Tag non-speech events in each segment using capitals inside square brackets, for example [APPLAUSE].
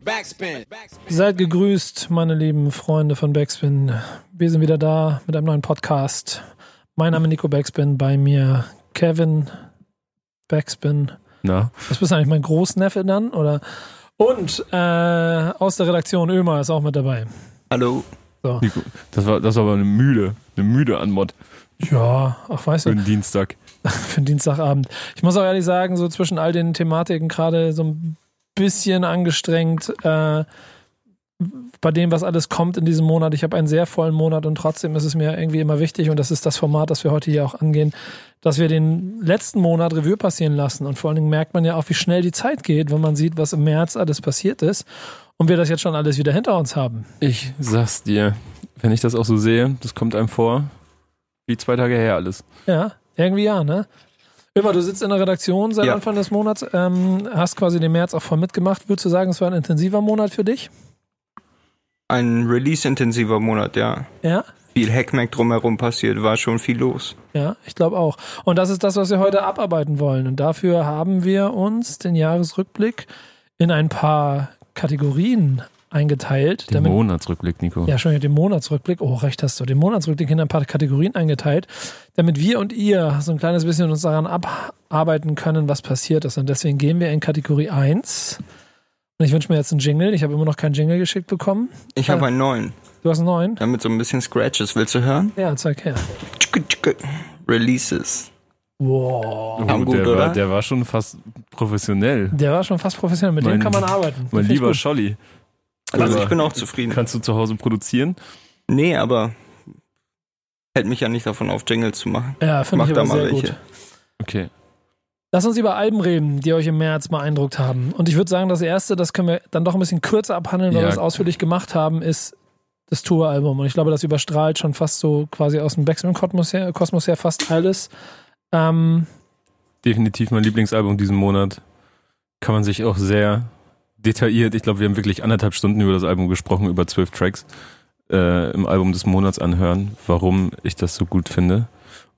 Backspin. Seid gegrüßt, meine lieben Freunde von Backspin. Wir sind wieder da mit einem neuen Podcast. Mein Name ist Nico Backspin, bei mir Kevin Backspin. Na, Was bist du eigentlich, mein Großneffe dann? Oder? Und äh, aus der Redaktion Ömer ist auch mit dabei. Hallo. Nico, das war, das war aber eine müde, eine müde Anmod Ja, ach weißt für du, den Dienstag. [LAUGHS] für den Dienstagabend. Ich muss auch ehrlich sagen, so zwischen all den Thematiken gerade so ein bisschen angestrengt äh, bei dem, was alles kommt in diesem Monat. Ich habe einen sehr vollen Monat und trotzdem ist es mir irgendwie immer wichtig und das ist das Format, das wir heute hier auch angehen, dass wir den letzten Monat Revue passieren lassen und vor allen Dingen merkt man ja auch, wie schnell die Zeit geht, wenn man sieht, was im März alles passiert ist und wir das jetzt schon alles wieder hinter uns haben. Ich sag's dir, wenn ich das auch so sehe, das kommt einem vor, wie zwei Tage her alles. Ja, irgendwie ja, ne? Immer, du sitzt in der Redaktion seit Ja. Anfang des Monats, ähm, hast quasi den März auch voll mitgemacht. Würdest du sagen, es war ein intensiver Monat für dich? Ein release-intensiver Monat, ja. Ja? Viel Hackmack drumherum passiert, war schon viel los. Ja, ich glaube auch. Und das ist das, was wir heute abarbeiten wollen. Und dafür haben wir uns den Jahresrückblick in ein paar Kategorien eingeteilt. Den damit, Monatsrückblick, Nico. ja, schon den Monatsrückblick. Oh, recht hast du. Den Monatsrückblick in ein paar Kategorien eingeteilt, damit wir und ihr so ein kleines bisschen uns daran abarbeiten können, was passiert ist. Und deswegen gehen wir in Kategorie 1. Und ich wünsche mir jetzt einen Jingle. Ich habe immer noch keinen Jingle geschickt bekommen. Ich habe Ja. einen neuen, Du hast einen neuen? damit so ein bisschen Scratches. Willst du hören? Ja, zeig her. Releases. Wow. Oh, gut, der, oder? war, der war schon fast professionell. Der war schon fast professionell. Mit dem Mein- kann man arbeiten. Mein lieber gut. Scholli. Also ich bin auch zufrieden. Kannst du zu Hause produzieren? Nee, aber hält mich ja nicht davon auf, Jingles zu machen. Ja, finde Mach ich da aber mal sehr welche. gut. Okay. Lass uns über Alben reden, die euch im März beeindruckt haben. Und ich würde sagen, das erste, das können wir dann doch ein bisschen kürzer abhandeln, weil Ja. wir es ausführlich gemacht haben, ist das Tour-Album. Und ich glaube, das überstrahlt schon fast so quasi aus dem Backspin-Kosmos her, Kosmos her fast alles. Ähm, Definitiv mein Lieblingsalbum diesen Monat. Kann man sich auch sehr detailliert, ich glaube, wir haben wirklich anderthalb Stunden über das Album gesprochen, über zwölf Tracks äh, im Album des Monats anhören, warum ich das so gut finde.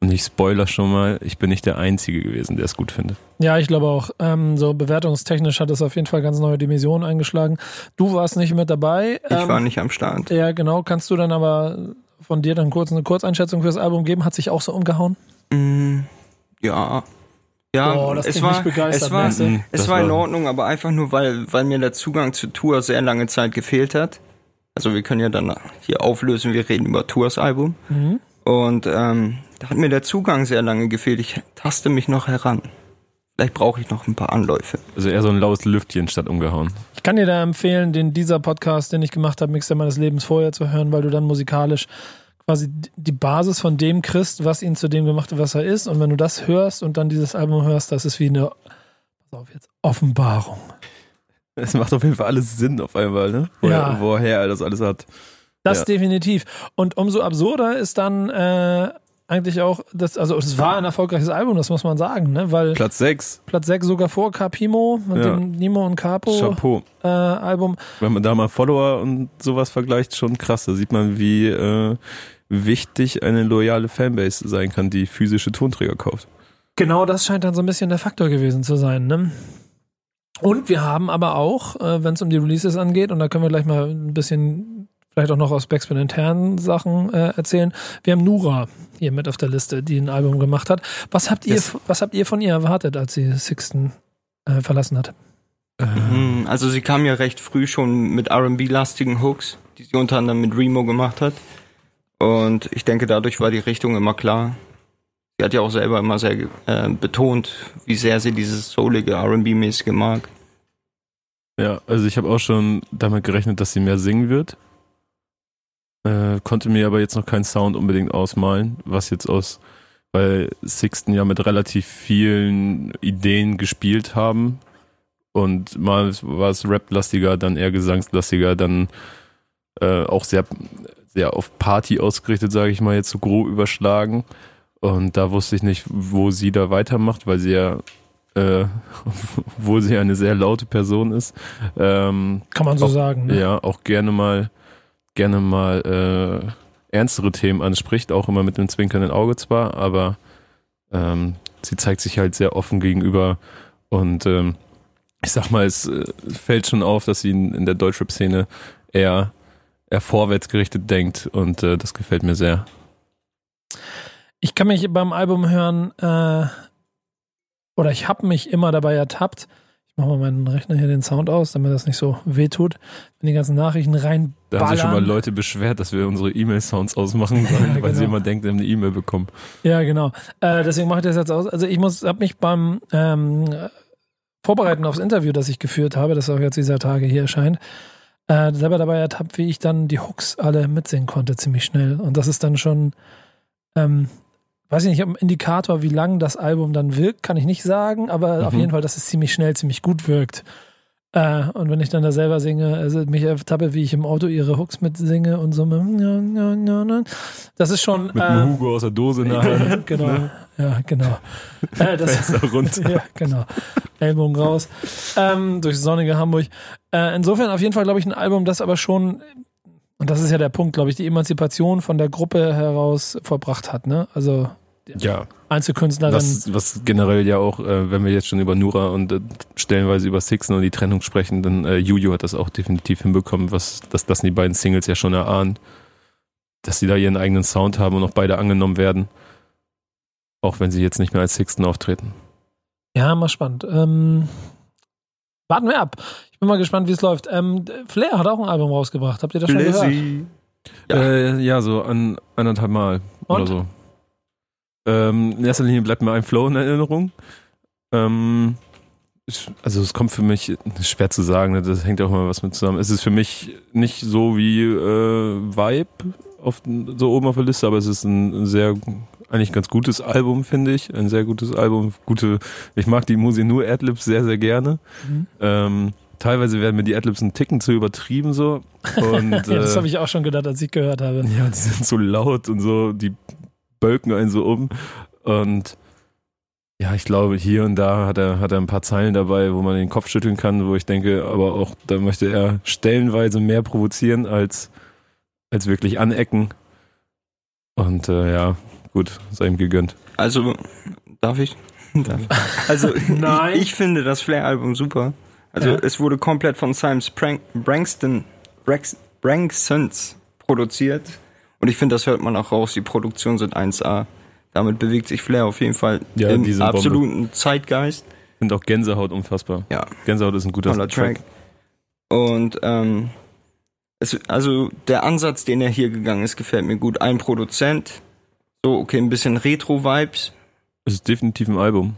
Und ich spoiler schon mal, ich bin nicht der Einzige gewesen, der es gut findet. ja, ich glaube auch, ähm, so bewertungstechnisch hat es auf jeden Fall ganz neue Dimensionen eingeschlagen. Du warst nicht mit dabei. Ich Ähm, war nicht am Start. Ja, genau. Kannst du dann aber von dir dann kurz eine Kurzeinschätzung für das Album geben? Hat sich auch so umgehauen? Mm, ja. Ja, Boah, das es war, nicht begeistert, es war, es das war in Ordnung, aber einfach nur, weil, weil mir der Zugang zur Tour sehr lange Zeit gefehlt hat. Also wir können ja dann hier auflösen, wir reden über Tours Album. Mhm. Und ähm, da hat mir der Zugang sehr lange gefehlt. Ich taste mich noch heran. Vielleicht brauche ich noch ein paar Anläufe. Also eher so ein laues Lüftchen statt umgehauen. Ich kann dir da empfehlen, den dieser Podcast, den ich gemacht habe, Mixer meines Lebens vorher zu hören, weil du dann musikalisch quasi die Basis von dem kriegst, was ihn zu dem gemacht hat, was er ist. Und wenn du das hörst und dann dieses Album hörst, das ist wie eine, pass auf jetzt, Offenbarung. Es macht auf jeden Fall alles Sinn auf einmal, ne? Woher, Ja. woher er das alles hat. Das Ja. definitiv. Und umso absurder ist dann äh, eigentlich auch, das, also es war ein erfolgreiches Album, das muss man sagen, ne? Weil Platz 6, Platz 6 sogar vor Capimo mit Ja. dem Nimo und Capo Chapeau. äh, Album. Wenn man da mal Follower und sowas vergleicht, schon krass. Da sieht man, wie äh, wichtig eine loyale Fanbase sein kann, die physische Tonträger kauft. Genau das scheint dann so ein bisschen der Faktor gewesen zu sein. Ne? Und wir haben aber auch, äh, wenn es um die Releases angeht, und da können wir gleich mal ein bisschen vielleicht auch noch aus Backspin internen Sachen äh, erzählen. Wir haben Nura hier mit auf der Liste, die ein Album gemacht hat. Was habt ihr, Yes. was habt ihr von ihr erwartet, als sie Sixten äh, verlassen hat? Mhm, Also sie kam ja recht früh schon mit R&B-lastigen Hooks, die sie unter anderem mit Remo gemacht hat. Und ich denke, dadurch war die Richtung immer klar. Sie hat ja auch selber immer sehr äh, betont, wie sehr sie dieses soulige R&B-mäßige mag. Ja, also ich habe auch schon damit gerechnet, dass sie mehr singen wird. Äh, konnte mir aber jetzt noch keinen Sound unbedingt ausmalen, was jetzt aus, weil Sixten ja mit relativ vielen Ideen gespielt haben. Und mal war es Rap-lastiger, dann eher Gesangslastiger, dann äh, auch sehr, sehr auf Party ausgerichtet, sage ich mal, jetzt so grob überschlagen. Und da wusste ich nicht, wo sie da weitermacht, weil sie ja, äh, [LAUGHS] obwohl sie eine sehr laute Person ist, ähm, Kann man so Auch- sagen. Ne? ja, auch gerne mal, gerne mal äh, ernstere Themen anspricht, auch immer mit einem zwinkernden Auge zwar, aber ähm, sie zeigt sich halt sehr offen gegenüber und ähm, ich sag mal, es äh, fällt schon auf, dass sie in, in der Deutschrap-Szene eher, eher vorwärts denkt und äh, das gefällt mir sehr. Ich kann mich beim Album hören, äh, oder ich habe mich immer dabei ertappt, mache mal meinen Rechner hier den Sound aus, damit das nicht so wehtut, wenn die ganzen Nachrichten rein Da haben sich schon mal Leute beschwert, dass wir unsere E-Mail-Sounds ausmachen [LAUGHS] sollen, Ja, weil sie genau. immer denkt, wir haben eine E-Mail bekommen. Ja, genau. Äh, deswegen mache ich das jetzt aus. Also ich muss, habe mich beim ähm, Vorbereiten aufs Interview, das ich geführt habe, das auch jetzt dieser Tage hier erscheint, äh, selber dabei ertappt, wie ich dann die Hooks alle mitsingen konnte, ziemlich schnell. Und das ist dann schon, ähm, weiß ich nicht, ein Indikator, wie lang das Album dann wirkt, kann ich nicht sagen, aber auf Mhm. jeden Fall, dass es ziemlich schnell, ziemlich gut wirkt. Äh, und wenn ich dann da selber singe, also mich ertappe, wie ich im Auto ihre Hooks mitsinge und so, das ist schon. Mit äh, Hugo aus der Dose in der Hand. [LAUGHS] genau. Ja, genau. [LAUGHS] Äh, das, Fenster runter. [LAUGHS] ja, genau. Ellbogen raus. Ähm, durch sonnige Hamburg. Äh, insofern auf jeden Fall, glaube ich, ein Album, das aber schon, und das ist ja der Punkt, glaube ich, die Emanzipation von der Gruppe heraus verbracht hat. Ne? Also Ja, Einzelkünstlerin. was, was generell ja auch, äh, wenn wir jetzt schon über Nura und äh, stellenweise über Sixen und die Trennung sprechen, dann äh, Juju hat das auch definitiv hinbekommen, was dass das die beiden Singles ja schon erahnen, dass sie da ihren eigenen Sound haben und auch beide angenommen werden, auch wenn sie jetzt nicht mehr als Sixten auftreten. Ja, mal spannend. Ähm, warten wir ab. Ich bin mal gespannt, wie es läuft. Ähm, Flair hat auch ein Album rausgebracht. Habt ihr das schon gehört? Blizzy. Ja, Ja. äh, ja so an anderthalb Mal oder Und? so. Ähm, in erster Linie bleibt mir ein Flow in Erinnerung. Ähm, ich- also es kommt für mich schwer zu sagen, ne, das hängt auch mal was mit zusammen. Es ist für mich nicht so wie äh, Vibe auf, so oben auf der Liste, aber es ist ein sehr eigentlich ganz gutes Album, finde ich. Ein sehr gutes Album. Gute, ich mag die Musinu Adlibs sehr, sehr gerne. Mhm. Ähm, teilweise werden mir die Adlibs ein Ticken zu übertrieben so. Und, [LAUGHS] Ja, das äh, habe ich auch schon gedacht, als ich gehört habe. ja, die sind so laut und so, die bölken einen so um. Und ja, ich glaube, hier und da hat er, hat er ein paar Zeilen dabei, wo man den Kopf schütteln kann, wo ich denke, aber auch da möchte er stellenweise mehr provozieren als, als wirklich anecken. Und äh, ja, gut, sei ihm gegönnt. Also, darf ich? [LAUGHS] Darf ich? Also, Nein. Ich, ich finde das Flair-Album super. Also, Ja. es wurde komplett von Simon Sprang Brangston, Brax, Brangsons produziert. Und ich finde, das hört man auch raus. Die Produktionen sind 1A. Damit bewegt sich Flair auf jeden Fall Ja, im sind Bombe. absoluten Zeitgeist. Ich finde auch Gänsehaut unfassbar. Ja. Gänsehaut ist ein guter Toller Track. Und ähm, es, also der Ansatz, den er hier gegangen ist, gefällt mir gut. Ein Produzent, so okay, ein bisschen Retro-Vibes, Es ist definitiv ein Album.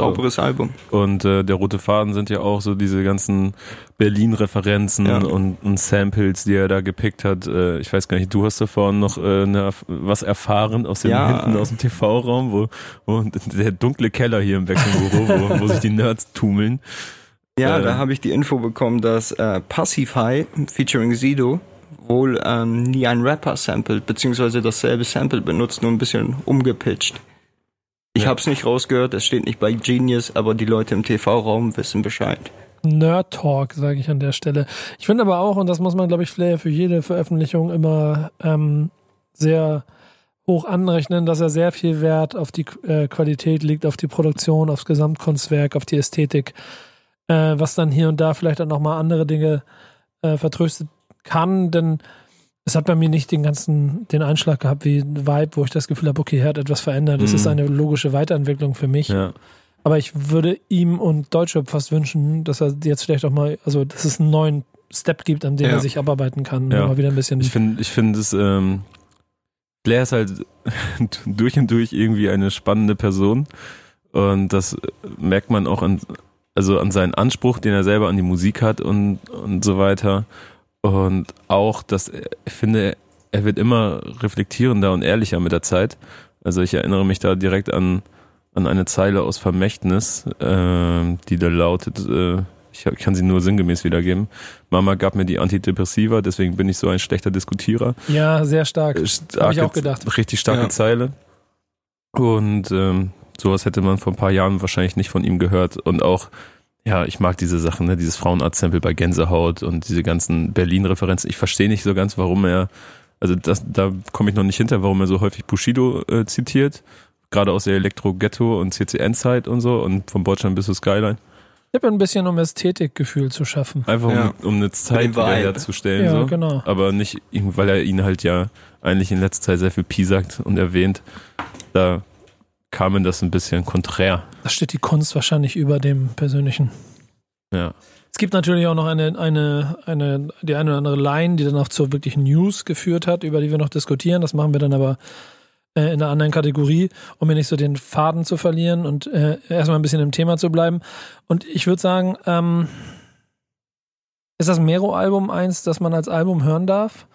Sauberes Album. Und äh, der rote Faden sind ja auch so diese ganzen Berlin-Referenzen Ja. und, und Samples, die er da gepickt hat. Äh, ich weiß gar nicht, du hast davor noch äh, eine, was erfahren aus dem Ja. hinten aus dem TV-Raum, wo, wo der dunkle Keller hier im Wechselbüro, wo, wo sich die Nerds tummeln. Ja, Ähm. da habe ich die Info bekommen, dass äh, Passify featuring Sido wohl ähm, nie ein Rapper sampled, beziehungsweise dasselbe Sample benutzt, nur ein bisschen umgepitcht. Ich Ja. hab's nicht rausgehört, es steht nicht bei Genius, aber die Leute im TV-Raum wissen Bescheid. Nerd Talk, sage ich an der Stelle. Ich finde aber auch, und das muss man, glaube ich, Flair für jede Veröffentlichung immer ähm, sehr hoch anrechnen, dass er sehr viel Wert auf die äh, Qualität legt, auf die Produktion, aufs Gesamtkunstwerk, auf die Ästhetik, äh, was dann hier und da vielleicht dann nochmal andere Dinge äh, vertröstet kann, denn es hat bei mir nicht den ganzen, den Einschlag gehabt wie Vibe, wo ich das Gefühl habe, okay, er hat etwas verändert. Es Mhm. ist eine logische Weiterentwicklung für mich. Ja. Aber ich würde ihm und Deutschrap fast wünschen, dass er jetzt vielleicht auch mal, also dass es einen neuen Step gibt, an dem Ja. er sich abarbeiten kann. Ja. Mal wieder ein bisschen. Ich finde, ich finde es, ähm, Blair ist halt [LAUGHS] durch und durch irgendwie eine spannende Person. Und das merkt man auch an, also an seinen Anspruch, den er selber an die Musik hat und, und so weiter. Und auch, dass er, ich finde, er wird immer reflektierender und ehrlicher mit der Zeit. Also ich erinnere mich da direkt an, an eine Zeile aus Vermächtnis, äh, die da lautet, äh, ich kann sie nur sinngemäß wiedergeben. Mama gab mir die Antidepressiva, deswegen bin ich so ein schlechter Diskutierer. ja, sehr stark. Äh, Hab ich auch gedacht. Richtig starke Ja. Zeile. Und ähm, sowas hätte man vor ein paar Jahren wahrscheinlich nicht von ihm gehört. Und auch, ja, ich mag diese Sachen, ne? dieses Frauenarzt-Sample bei Gänsehaut und diese ganzen Berlin-Referenzen. Ich verstehe nicht so ganz, warum er, also das, da komme ich noch nicht hinter, warum er so häufig Bushido äh, zitiert. Gerade aus der Elektro-Ghetto und CCN-Zeit und so und von Deutschland bis zur Skyline. Ich habe ein bisschen, um Ästhetikgefühl zu schaffen. Einfach Ja. um, um eine Zeit herzustellen. Ja, so. genau. Aber nicht, weil er ihn halt ja eigentlich in letzter Zeit sehr viel Pi sagt und erwähnt. Da kam ihm das ein bisschen konträr. Da steht die Kunst wahrscheinlich über dem Persönlichen. Ja. Es gibt natürlich auch noch eine, eine, eine, die eine oder andere Line, die dann auch zur wirklichen News geführt hat, über die wir noch diskutieren. Das machen wir dann aber äh, in einer anderen Kategorie, um mir nicht so den Faden zu verlieren und äh, erstmal ein bisschen im Thema zu bleiben. Und ich würde sagen, ähm, ist das Mero-Album eins, das man als Album hören darf?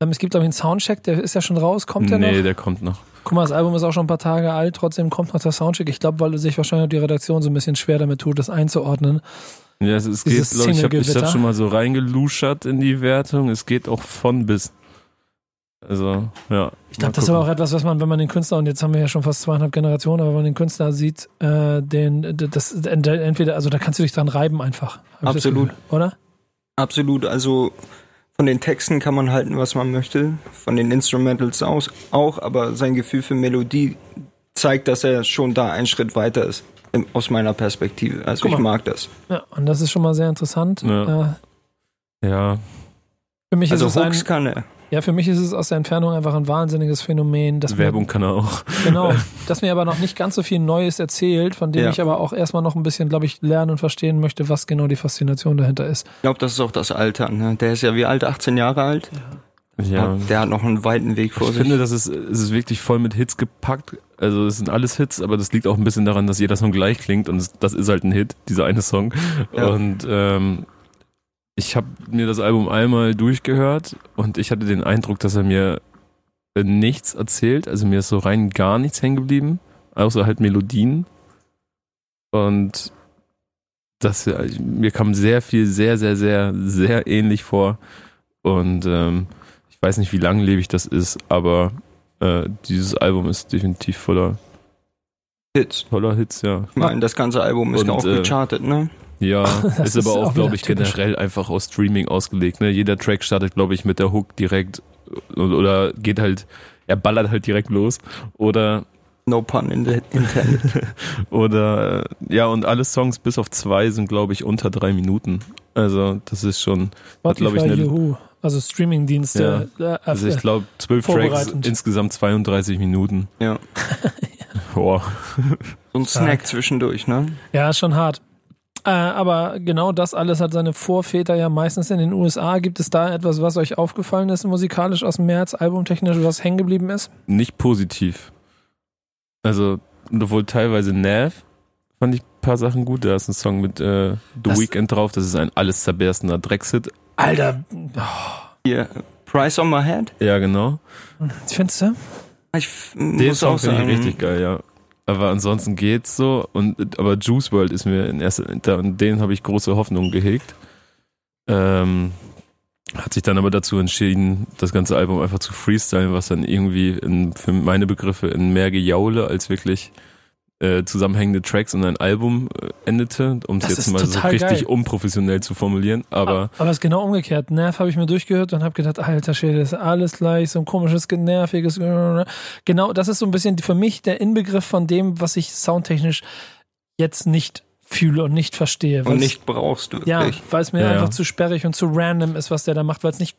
Ähm, es gibt, glaube ich, einen Soundcheck, der ist ja schon raus. Kommt der nee, noch? der kommt noch. Guck mal, das Album ist auch schon ein paar Tage alt, trotzdem kommt noch der Soundcheck. Ich glaube, weil sich wahrscheinlich auch die Redaktion so ein bisschen schwer damit tut, das einzuordnen. Ja, es, es geht, Dieses glaub, ich habe ich Single-Gewitter. hab schon mal so reingeluschert in die Wertung. Es geht auch von bis. Also, ja. Ich glaube, das ist aber auch etwas, was man, wenn man den Künstler, und jetzt haben wir ja schon fast zweieinhalb Generationen, aber wenn man den Künstler sieht, äh, den, das, entweder, also da kannst du dich dran reiben einfach. Hab Absolut. Gefühl, oder? Absolut, also von den Texten kann man halten, was man möchte, von den Instrumentals aus, auch, aber sein Gefühl für Melodie zeigt, dass er schon da einen Schritt weiter ist, im, aus meiner Perspektive. Also Guck ich mal. mag das. Ja, und das ist schon mal sehr interessant. Ja. Äh, Ja, für mich Also ist es ein, Hooks kann er. Ja, für mich ist es aus der Entfernung einfach ein wahnsinniges Phänomen, dass Werbung kann er auch. Mir, genau, [LAUGHS] dass mir aber noch nicht ganz so viel Neues erzählt, von dem Ja. ich aber auch erstmal noch ein bisschen, glaube ich, lernen und verstehen möchte, was genau die Faszination dahinter ist. Ich glaube, das ist auch das Alter. Ne? Der ist ja wie alt? 18 Jahre alt? Ja. Der hat noch einen weiten Weg vor Ich sich. finde, das ist, es ist wirklich voll mit Hits gepackt. Also es sind alles Hits, aber das liegt auch ein bisschen daran, dass jeder Song gleich klingt und das ist halt ein Hit, dieser eine Song. Ja. Und ähm, ich habe mir das Album einmal durchgehört und ich hatte den Eindruck, dass er mir äh, nichts erzählt. Also mir ist so rein gar nichts hängen geblieben, außer halt Melodien. Und das, ja, mir kam sehr viel, sehr, sehr, sehr, sehr ähnlich vor. Und ähm, ich weiß nicht, wie langlebig das ist, aber äh, dieses Album ist definitiv voller, Hits. voller Hits, ja. Ich meine, das ganze Album ist Und, auch äh, gechartet, ne? Ja, [LAUGHS] ist ist aber auch auch, glaube ich, typisch. generell einfach aus Streaming ausgelegt. Ne? Jeder Track startet, glaube ich, mit der Hook direkt äh, oder geht halt, er ballert halt direkt los. Oder, No pun in the intended. [LAUGHS] oder, äh, ja, und alle Songs bis auf zwei sind, glaube ich, unter drei Minuten. Also, das ist schon, hat, glaube ich, Spotify, eine, Juhu. Also Streamingdienste. äh, also ich äh, glaube, zwölf Tracks, insgesamt 32 Minuten. ja. [LAUGHS] Boah. So ein. Snack zwischendurch, ne? ja, ist schon hart. Äh, aber genau das alles hat seine Vorväter ja meistens in den USA. Gibt es da etwas, was euch aufgefallen ist, musikalisch aus dem März, albumtechnisch, was hängen geblieben ist? Nicht positiv. Also, obwohl teilweise Nav fand ich ein paar Sachen gut. Da ist ein Song mit äh, The Das- Weeknd drauf. Das ist ein alles zerberstender Dreckshit. Alter, Hier, Price on my head? Ja, genau. findest du? Ich f- Den muss Song auch finde ich sagen, richtig geil, ja. Aber ansonsten geht's so. Und, aber Juice World ist mir in erster, den habe ich große Hoffnung gehegt. Ähm, hat sich dann aber dazu entschieden, das ganze Album einfach zu freestylen, was dann irgendwie in, für meine Begriffe in mehr Gejaule als wirklich äh, zusammenhängende Tracks und ein Album äh, endete, um es jetzt mal so richtig geil. unprofessionell zu formulieren. Aber Aber es ist genau umgekehrt. Nerv habe ich mir durchgehört und habe gedacht, alter Schwede, das ist alles gleich, so ein komisches, nerviges. Genau, das ist so ein bisschen für mich der Inbegriff von dem, was ich soundtechnisch jetzt nicht fühle und nicht verstehe. Und nicht brauchst du Ja, weil es mir Ja, ja. einfach zu sperrig und zu random ist, was der da macht, weil es nicht,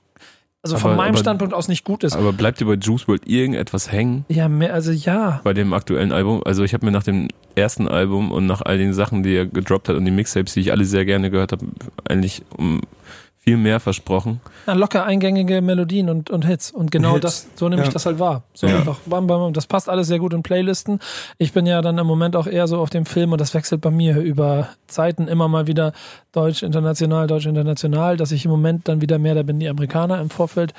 also von Aber- meinem aber- Standpunkt aus nicht gut ist. aber bleibt dir bei Juice World irgendetwas hängen? ja, mehr, also ja. bei dem aktuellen Album. Also ich habe mir nach dem ersten Album und nach all den Sachen, die er gedroppt hat und die Mixtapes, die ich alle sehr gerne gehört habe, eigentlich um viel mehr versprochen. Na, locker eingängige Melodien und, und Hits. Und genau Hits. das, so nehme ich Ja. das halt wahr. So Ja. einfach, bam, bam, bam. Das passt alles sehr gut in Playlisten. Ich bin ja dann im Moment auch eher so auf dem Film und das wechselt bei mir über Zeiten immer mal wieder Deutsch, international, Deutsch, international, dass ich im Moment dann wieder mehr, da bin die Amerikaner im Vorfeld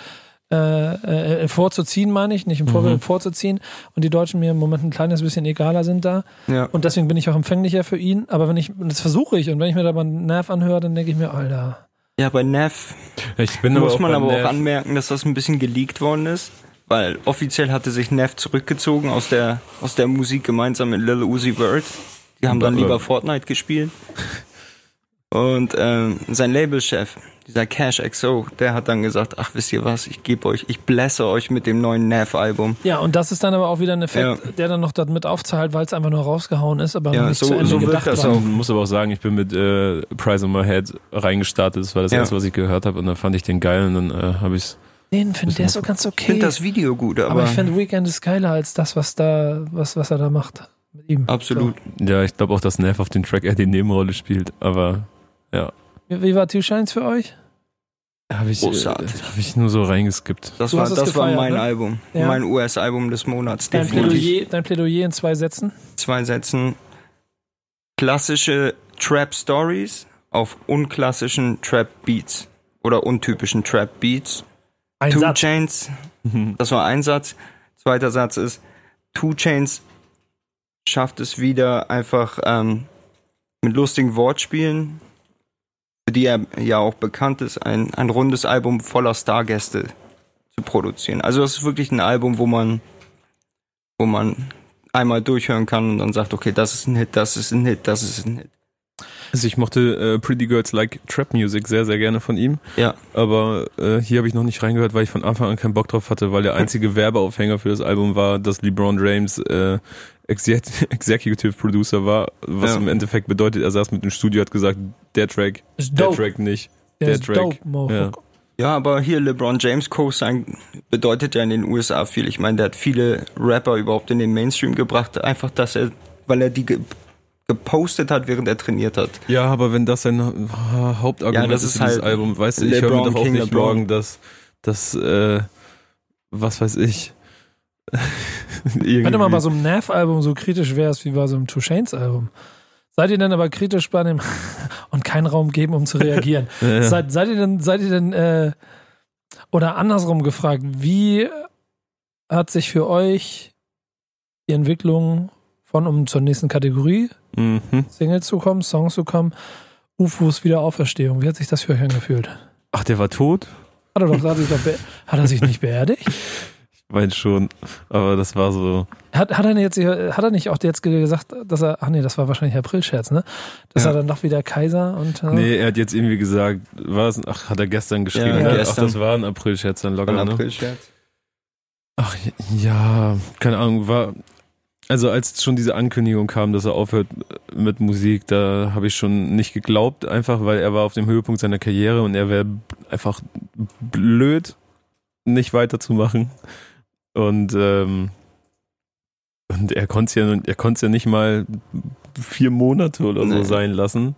äh, äh, vorzuziehen, meine ich, nicht im Vorfeld, Mhm. vorzuziehen. Und die Deutschen mir im Moment ein kleines bisschen egaler sind da. Ja. Und deswegen bin ich auch empfänglicher für ihn. Aber wenn ich, und das versuche ich, und wenn ich mir da mal einen Nerv anhöre, dann denke ich mir, Alter. Ja, bei Neff Ich bin muss man aber bei auch anmerken, dass das ein bisschen geleakt worden ist. Weil offiziell hatte sich Neff zurückgezogen aus der, aus der Musik gemeinsam mit Lil Uzi Vert. Die haben dann lieber Fortnite gespielt. Und ähm, sein Labelchef, dieser Cash XO, der hat dann gesagt, ach wisst ihr was, ich gebe euch, ich blässe euch mit dem neuen Nav-Album. Ja, und das ist dann aber auch wieder ein Effekt, Ja. der dann noch damit aufzahlt, weil es einfach nur rausgehauen ist, aber Ja, nicht so- zu Ende so gedacht das war. auch. Ich muss aber auch sagen, ich bin mit äh, Price on My Head reingestartet. Das war das Ja. erste, was ich gehört habe. Und dann fand ich den geil und dann äh, habe ich Den finde der ist so ganz Ich okay. finde das Video gut, aber, aber ich finde Weekend ist geiler als das, was da, was, was er da macht mit ihm. absolut. Ja, ich glaube auch, dass Neff auf dem Track eher die Nebenrolle spielt, aber ja. Wie, wie war Two Shines für euch? Habe ich, äh, Großartig. hab ich nur so reingeskippt. Das Du war, das war gefeiert, mein ne? Album, Ja. mein US-Album des Monats. Dein. Plädoyer, dein Plädoyer in zwei Sätzen? Zwei Sätzen. Klassische Trap Stories auf unklassischen Trap Beats oder untypischen Trap Beats. Ein Two Satz. Chains, [LAUGHS] das war ein Satz. Zweiter Satz ist, Two Chains schafft es wieder einfach ähm, mit lustigen Wortspielen, für die er ja auch bekannt ist, ein, ein rundes Album voller Stargäste zu produzieren. Also es ist wirklich ein Album, wo man, wo man einmal durchhören kann und dann sagt, okay, das ist ein Hit, das ist ein Hit, das ist ein Hit. Also ich mochte äh, Pretty Girls Like Trap Music sehr, sehr gerne von ihm. Ja. Aber äh, hier habe ich noch nicht reingehört, weil ich von Anfang an keinen Bock drauf hatte, weil der einzige Werbeaufhänger für das Album war, dass LeBron James äh, [LAUGHS] Executive Producer war, was Ja. im Endeffekt bedeutet, er saß mit dem Studio, hat gesagt, der Track, Ist der dope. Track nicht. Der, der ist Track. dope. Ja. Ja, aber hier LeBron James Co-Sign bedeutet ja in den USA viel. Ich meine, der hat viele Rapper überhaupt in den Mainstream gebracht, einfach, dass er, weil er die ge gepostet hat, während er trainiert hat. Ja, aber wenn das sein Ha- Hauptargument Ja, das ist ist für dieses halt Album, weißt du, ich höre mir doch auch King nicht LeBron. morgen, dass, dass äh, was weiß ich. Wenn du mal bei so einem Nav-Album so kritisch wärst wie bei so einem Two Chains-Album, seid ihr denn aber kritisch bei dem [LAUGHS] und keinen Raum geben, um zu reagieren? [LAUGHS] Ja. Seid, seid ihr denn, seid ihr denn, äh, oder andersrum gefragt, wie hat sich für euch die Entwicklung von, um zur nächsten Kategorie, Mhm. Singles zu kommen, Songs zu kommen, UFOs Wiederauferstehung, wie hat sich das für euch angefühlt? Ach, der war tot? Hat er doch, hat er sich, doch hat er sich nicht beerdigt? [LAUGHS] Ich meine schon, aber das war so. Hat, hat, er jetzt, hat er nicht auch jetzt gesagt, dass er, ach nee, das war wahrscheinlich April-Scherz, ne? Dass Ja. er dann doch wieder Kaiser und. äh, Nee, er hat jetzt irgendwie gesagt, war es, ach, hat er gestern geschrieben, Ja, ne? gestern. ach, das war ein April-Scherz dann locker, Ein ne? April-Scherz. Ach ja, keine Ahnung, war. Also als schon diese Ankündigung kam, dass er aufhört mit Musik, da habe ich schon nicht geglaubt, einfach weil er war auf dem Höhepunkt seiner Karriere und er wäre einfach blöd, nicht weiterzumachen. Und ähm, und er konnte ja, er konnte ja nicht mal vier Monate oder so Nee. sein lassen.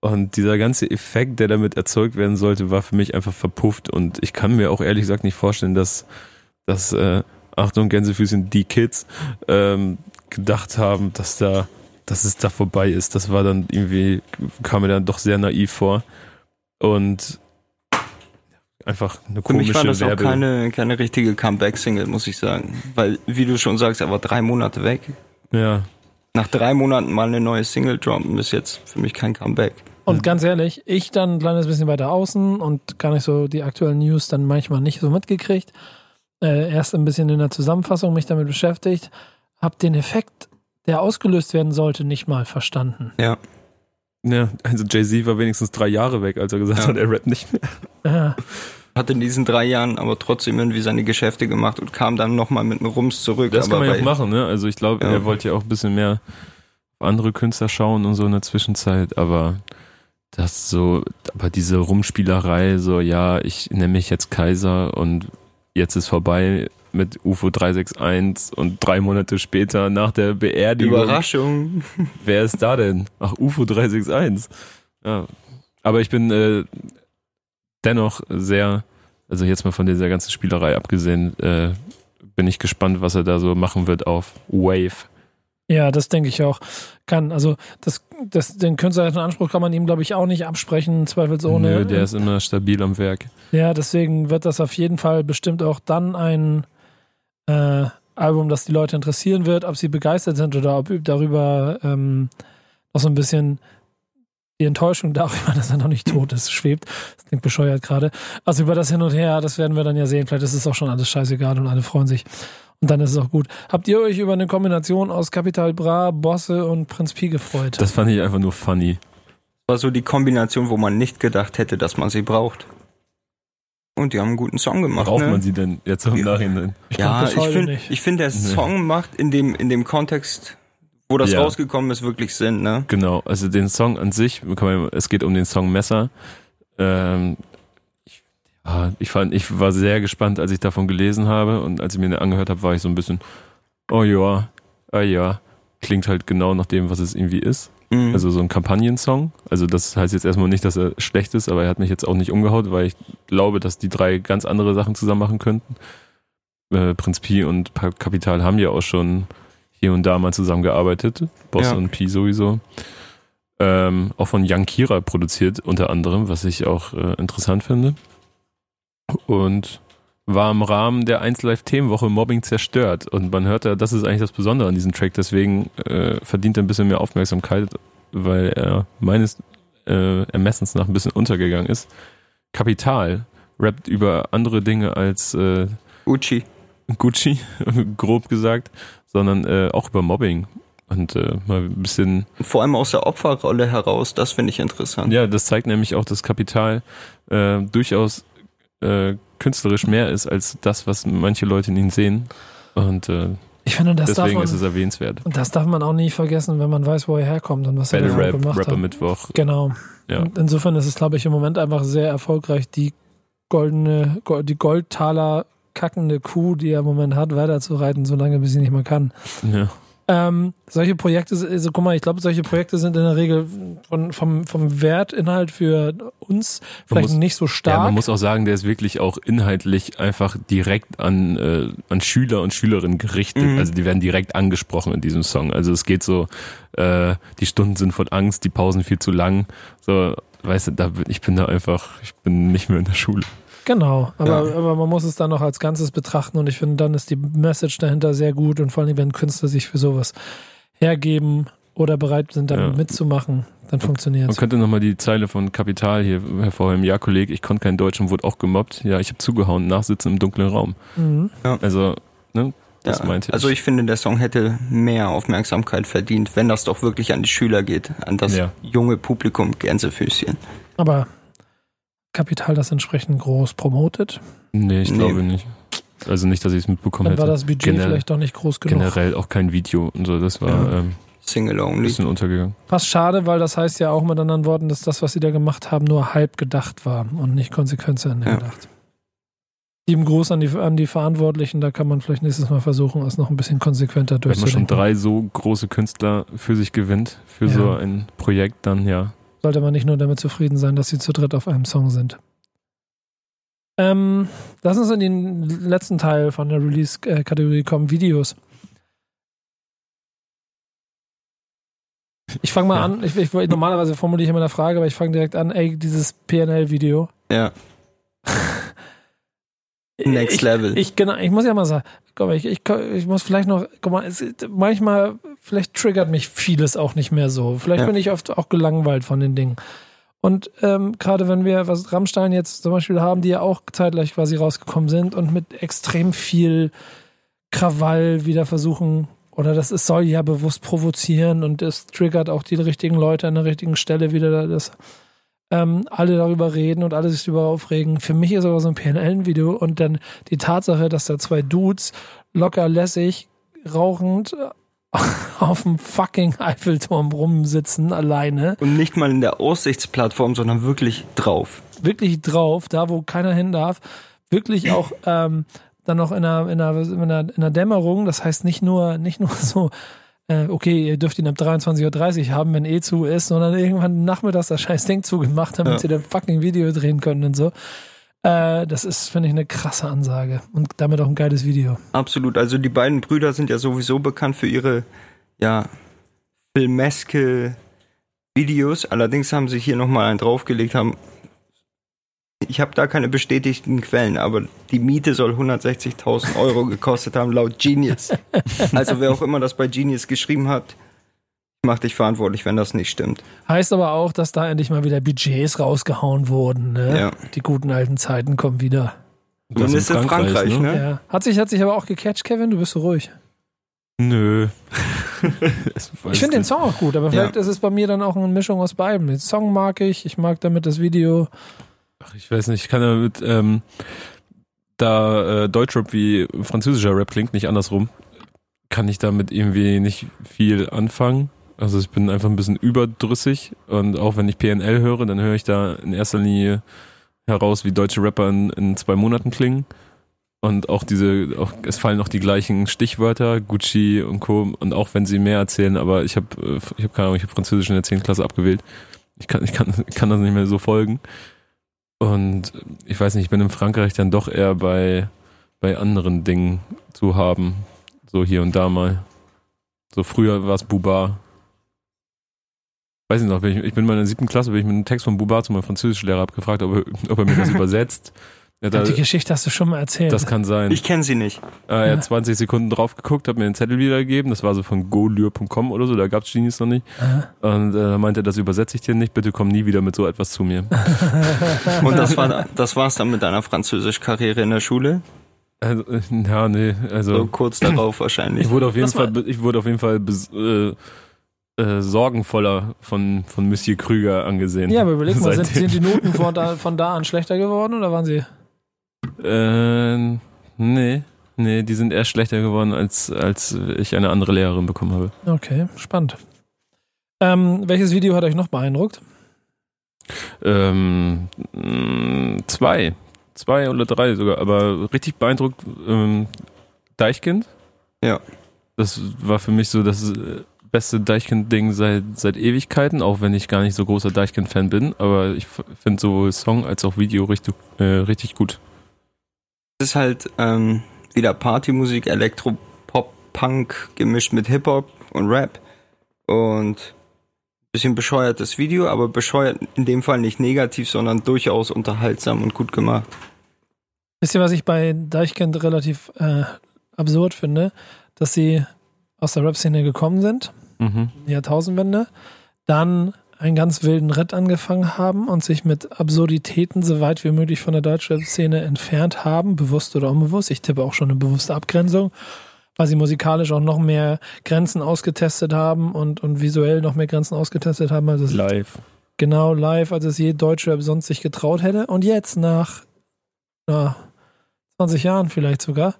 Und dieser ganze Effekt, der damit erzeugt werden sollte, war für mich einfach verpufft. Und ich kann mir auch ehrlich gesagt nicht vorstellen, dass, dass äh, Achtung, Gänsefüßchen, die Kids ähm, gedacht haben, dass da, dass es da vorbei ist. Das war dann irgendwie, kam mir dann doch sehr naiv vor. Und einfach eine Für komische mich war das auch Werbe. keine, keine richtige Comeback-Single, muss ich sagen. Weil, wie du schon sagst, er war drei Monate weg. ja. Nach drei Monaten mal eine neue Single droppen, ist jetzt für mich kein Comeback. Und ganz ehrlich, ich dann ein kleines bisschen weiter außen und gar nicht so die aktuellen News dann manchmal nicht so mitgekriegt. Äh, erst ein bisschen in der Zusammenfassung mich damit beschäftigt. Hab den Effekt, der ausgelöst werden sollte, nicht mal verstanden. Ja. Ja, also Jay-Z war wenigstens drei Jahre weg, als er gesagt Ja. hat, er rappt nicht mehr. Hat in diesen drei Jahren aber trotzdem irgendwie seine Geschäfte gemacht und kam dann nochmal mit einem Rums zurück. Das aber kann man ja auch machen, ne? Also ich glaube, Ja. er wollte ja auch ein bisschen mehr auf andere Künstler schauen und so in der Zwischenzeit, aber das so, aber diese Rumspielerei, so, ja, ich nenne mich jetzt Kaiser und jetzt ist vorbei mit UFO 361 und drei Monate später nach der Beerdigung. Überraschung. Wer ist da denn? Ach, UFO 361. Ja. Aber ich bin äh, dennoch sehr, also jetzt mal von dieser ganzen Spielerei abgesehen, äh, bin ich gespannt, was er da so machen wird auf Wave. ja das denke ich auch. Kann, also das, das, den künstlerischen Anspruch kann man ihm, glaube ich, auch nicht absprechen, zweifelsohne. Nö, der ist immer stabil am Werk. Ja, deswegen wird das auf jeden Fall bestimmt auch dann ein äh, Album, das die Leute interessieren wird, ob sie begeistert sind oder ob darüber ähm, noch so ein bisschen die Enttäuschung darüber, [LAUGHS] dass er noch nicht tot ist, schwebt. Das klingt bescheuert gerade. Also über das Hin und Her, das werden wir dann ja sehen. Vielleicht ist es auch schon alles scheißegal und alle freuen sich. Und dann ist es auch gut. Habt ihr euch über eine Kombination aus Capital Bra, Bosse und Prinz Pi gefreut? Das fand ich einfach nur funny. war so die Kombination, wo man nicht gedacht hätte, dass man sie braucht. Und die haben einen guten Song gemacht. Braucht ne? man sie denn jetzt im Ja. Nachhinein? Ich ja, ich finde, ich finde, der Song macht in dem, in dem Kontext, wo das Ja. rausgekommen ist, wirklich Sinn, ne? Genau, also den Song an sich, man- es geht um den Song Messer. Ähm, ich, fand, ich war sehr gespannt, als ich davon gelesen habe und als ich mir den angehört habe, war ich so ein bisschen, oh ja, ah ja, klingt halt genau nach dem, was es irgendwie ist. Mhm. Also so ein Kampagnensong. Also das heißt jetzt erstmal nicht, dass er schlecht ist, aber er hat mich jetzt auch nicht umgehaut, weil ich glaube, dass die drei ganz andere Sachen zusammen machen könnten. Äh, Prinz Pi und Kapital haben ja auch schon hier und da mal zusammengearbeitet. Boss Ja. und Pi sowieso. Ähm, auch von Young Kira produziert unter anderem, was ich auch äh, interessant finde. Und war im Rahmen der 1 Live Themenwoche Mobbing zerstört. Und man hört ja, das ist eigentlich das Besondere an diesem Track. Deswegen äh, verdient er ein bisschen mehr Aufmerksamkeit, weil er meines äh, Ermessens nach ein bisschen untergegangen ist. Kapital rappt über andere Dinge als äh, Gucci. Gucci, [LAUGHS] grob gesagt, sondern äh, auch über Mobbing. Und äh, mal ein bisschen vor allem aus der Opferrolle heraus, das finde ich interessant. ja, das zeigt nämlich auch, dass Kapital äh, durchaus äh, künstlerisch mehr ist als das, was manche Leute in ihm sehen. Und äh, Ich finde, das deswegen man, ist es erwähnenswert. und das darf man auch nie vergessen, wenn man weiß, wo er herkommt und was er Battle davor Rap, gemacht Rapper hat. Mittwoch. Genau. Ja. Und insofern ist es, glaube ich, im Moment einfach sehr erfolgreich, die goldene, go- die Goldtaler kackende Kuh, die er im Moment hat, weiterzureiten, solange bis sie nicht mehr kann. Ja. Ähm, solche Projekte, also guck mal, ich glaube, solche Projekte sind in der Regel von, vom, vom Wertinhalt für uns vielleicht muss- nicht so ja, stark. man muss auch sagen, der ist wirklich auch inhaltlich einfach direkt an, äh, an Schüler und Schülerinnen gerichtet. Mhm. Also die werden direkt angesprochen in diesem Song. Also es geht so, äh, die Stunden sind von Angst, die Pausen viel zu lang. So, weißt du, da bin, ich bin da einfach, ich bin nicht mehr in der Schule. Genau, aber, Ja. aber man muss es dann noch als Ganzes betrachten und ich finde, dann ist die Message dahinter sehr gut und vor allem, wenn Künstler sich für sowas hergeben oder bereit sind, dann Ja. mitzumachen, dann funktioniert Man es. könnte nochmal die Zeile von Kapital hier hervorheben. Ja, Kollege, ich konnte kein Deutsch und wurde auch gemobbt. Ja, ich habe zugehauen, nachsitzen im dunklen Raum. Mhm. Also, ne, das Ja, meinte ich. also ich finde, der Song hätte mehr Aufmerksamkeit verdient, wenn das doch wirklich an die Schüler geht, an das Ja. junge Publikum Gänsefüßchen. Aber Kapital das entsprechend groß promotet, Nee, ich Nee. glaube nicht. Also nicht, dass ich es mitbekommen dann war hätte. das Budget Generell- vielleicht doch nicht groß genug. Generell auch kein Video und so. Das war Ja. ähm, Single ein only. bisschen untergegangen. Fast schade, weil das heißt ja auch mit anderen Worten, dass das, was sie da gemacht haben, nur halb gedacht war und nicht konsequent zu Ende Ja. gedacht. Lieben Gruß an die, an die Verantwortlichen, da kann man vielleicht nächstes Mal versuchen, es noch ein bisschen konsequenter Wenn man schon drei so große Künstler für sich gewinnt, für Ja. so ein Projekt, dann ja. Sollte man nicht nur damit zufrieden sein, dass sie zu dritt auf einem Song sind. Ähm, lass uns in den letzten Teil von der Release-Kategorie kommen, Videos. Ich fange mal Ja. an, ich, ich, normalerweise formuliere ich immer eine Frage, aber ich fange direkt an, ey, dieses PNL-Video. Ja, [LAUGHS] next ich, level. Ich, genau, ich muss ja mal sagen, mal, ich, ich, ich muss vielleicht noch, guck mal, es, manchmal, vielleicht triggert mich vieles auch nicht mehr so. Vielleicht Ja. bin ich oft auch gelangweilt von den Dingen. Und ähm, gerade wenn wir, was Rammstein jetzt zum Beispiel haben, die ja auch zeitgleich quasi rausgekommen sind und mit extrem viel Krawall wieder versuchen, oder das es soll ja bewusst provozieren und es triggert auch die richtigen Leute an der richtigen Stelle wieder, das ähm, alle darüber reden und alle sich darüber aufregen. Für mich ist aber so ein PNL-Video und dann die Tatsache, dass da zwei Dudes locker lässig rauchend [LAUGHS] auf dem fucking Eiffelturm rumsitzen, alleine, Und nicht mal in der Aussichtsplattform, sondern wirklich drauf. wirklich drauf, da wo keiner hin darf, wirklich auch ähm, dann noch in einer, in, einer, in, einer, in einer Dämmerung, das heißt nicht nur, nicht nur [LAUGHS] so, äh, okay, ihr dürft ihn ab 23.30 Uhr haben, wenn eh zu ist, sondern irgendwann nachmittags das scheiß Ding zugemacht, damit Ja. sie dann fucking Video drehen können und so. Äh, das ist, finde ich, eine krasse Ansage und damit auch ein geiles Video. Absolut. Also die beiden Brüder sind ja sowieso bekannt für ihre, ja, filmeske Videos. Allerdings haben sie hier nochmal einen draufgelegt, haben. Ich habe da keine bestätigten Quellen, aber die Miete soll 160.000 Euro gekostet haben, laut Genius. [LAUGHS] Also wer auch immer das bei Genius geschrieben hat, macht dich verantwortlich, wenn das nicht stimmt. Heißt aber auch, dass da endlich mal wieder Budgets rausgehauen wurden. Ne? Ja. Die guten alten Zeiten kommen wieder. Das Zumindest in Frankreich, ne? Ja. Hat sich, hat sich aber auch gecatcht, Kevin? Du bist so ruhig. Nö. [LAUGHS] Ich finde den Song auch gut, aber vielleicht ist es bei mir dann auch eine Mischung aus beiden. Den Song mag ich, ich mag damit das Video. Ach, ich weiß nicht, ich kann damit, ähm, da äh, Deutschrap wie französischer Rap klingt, nicht andersrum, kann ich damit irgendwie nicht viel anfangen. Also ich bin einfach ein bisschen überdrüssig und auch wenn ich PNL höre, dann höre ich da in erster Linie heraus, wie deutsche Rapper in, in zwei Monaten klingen. Und auch diese, auch, es fallen auch die gleichen Stichwörter, Gucci und Co. Und auch wenn sie mehr erzählen, aber ich habe, ich habe keine Ahnung, ich habe Französisch in der 10. Klasse abgewählt. Ich kann, ich kann, kann das nicht mehr so folgen. Und ich weiß nicht, ich bin in Frankreich dann doch eher bei, bei anderen Dingen zu haben. So hier und da mal. So früher war es Buba. Weiß ich noch, ich, ich bin mal in der siebten Klasse, bin ich mit einem Text von Buba zu meinem Französischlehrer abgefragt, ob er, ob er mir das [LAUGHS] übersetzt. Ja, da, die Geschichte hast du schon mal erzählt. Das kann sein. Ich kenne sie nicht. Äh, er hat 20 Sekunden drauf geguckt, hat mir den Zettel wiedergegeben. Das war so von golure.com oder so, da gab's Genies noch nicht. Aha. Und äh, meinte, das übersetze ich dir nicht, bitte komm nie wieder mit so etwas zu mir. [LAUGHS] Und das war das war's dann mit deiner Französisch-Karriere in der Schule? Also, äh, ja, nee, also. So kurz darauf wahrscheinlich. Ich wurde auf jeden Fall, ich wurde auf jeden Fall äh, äh, sorgenvoller von, von Monsieur Krüger angesehen. Ja, aber überleg mal, sind, sind, die Noten [LAUGHS] von da, von da an schlechter geworden oder waren sie? Äh, nee. Nee, die sind eher schlechter geworden, als, als ich eine andere Lehrerin bekommen habe. Okay, spannend. Ähm, welches Video hat euch noch beeindruckt? Ähm, zwei. Zwei oder drei sogar, aber richtig beeindruckt ähm, Deichkind. Ja. Das war für mich so das beste Deichkind-Ding seit, seit Ewigkeiten, auch wenn ich gar nicht so großer Deichkind-Fan bin, aber ich finde sowohl Song als auch Video richtig, äh, richtig gut ist halt ähm, wieder Partymusik, Elektro, Pop, Punk gemischt mit Hip-Hop und Rap. Und bisschen bescheuertes Video, aber bescheuert in dem Fall nicht negativ, sondern durchaus unterhaltsam und gut gemacht. Wisst ihr, was ich bei Deichkind relativ äh, absurd finde? Dass sie aus der Rap-Szene gekommen sind, mhm. Jahrtausendwende, dann einen ganz wilden Ritt angefangen haben und sich mit Absurditäten so weit wie möglich von der Deutschrap-Szene entfernt haben, bewusst oder unbewusst. Ich tippe auch schon eine bewusste Abgrenzung, weil sie musikalisch auch noch mehr Grenzen ausgetestet haben und, und visuell noch mehr Grenzen ausgetestet haben. Als es live. Genau, live, als es je Deutschrap sonst sich getraut hätte. Und jetzt nach na, 20 Jahren vielleicht sogar,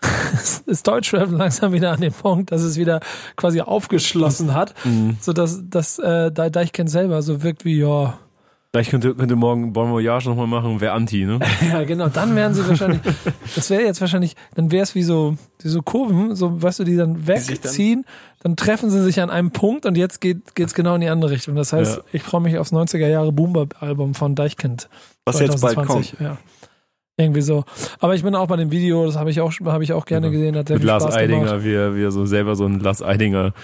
[LAUGHS] ist Deutschrap langsam wieder an dem Punkt, dass es wieder quasi aufgeschlossen hat, mhm. sodass dass, äh, Deichkind selber so wirkt wie, ja. Vielleicht könnte, könnte morgen Bon Voyage nochmal machen, wäre Anti, ne? [LAUGHS] ja, genau, dann wären sie wahrscheinlich, das wäre jetzt wahrscheinlich, dann wäre es wie so, wie so Kurven, so, weißt du, die dann wegziehen, dann, dann, treffen sie sich an einem Punkt und jetzt geht es genau in die andere Richtung. Das heißt, ja. ich freue mich aufs 90er Jahre Boomer-Album von Deichkind. Was 2020. jetzt bald kommt. Ja. Irgendwie so. Aber ich bin auch bei dem Video, das habe ich auch, habe ich auch gerne gesehen. Hat Mit Lars Spaß Eidinger, wie er, wie er so selber so ein Lars Eidinger,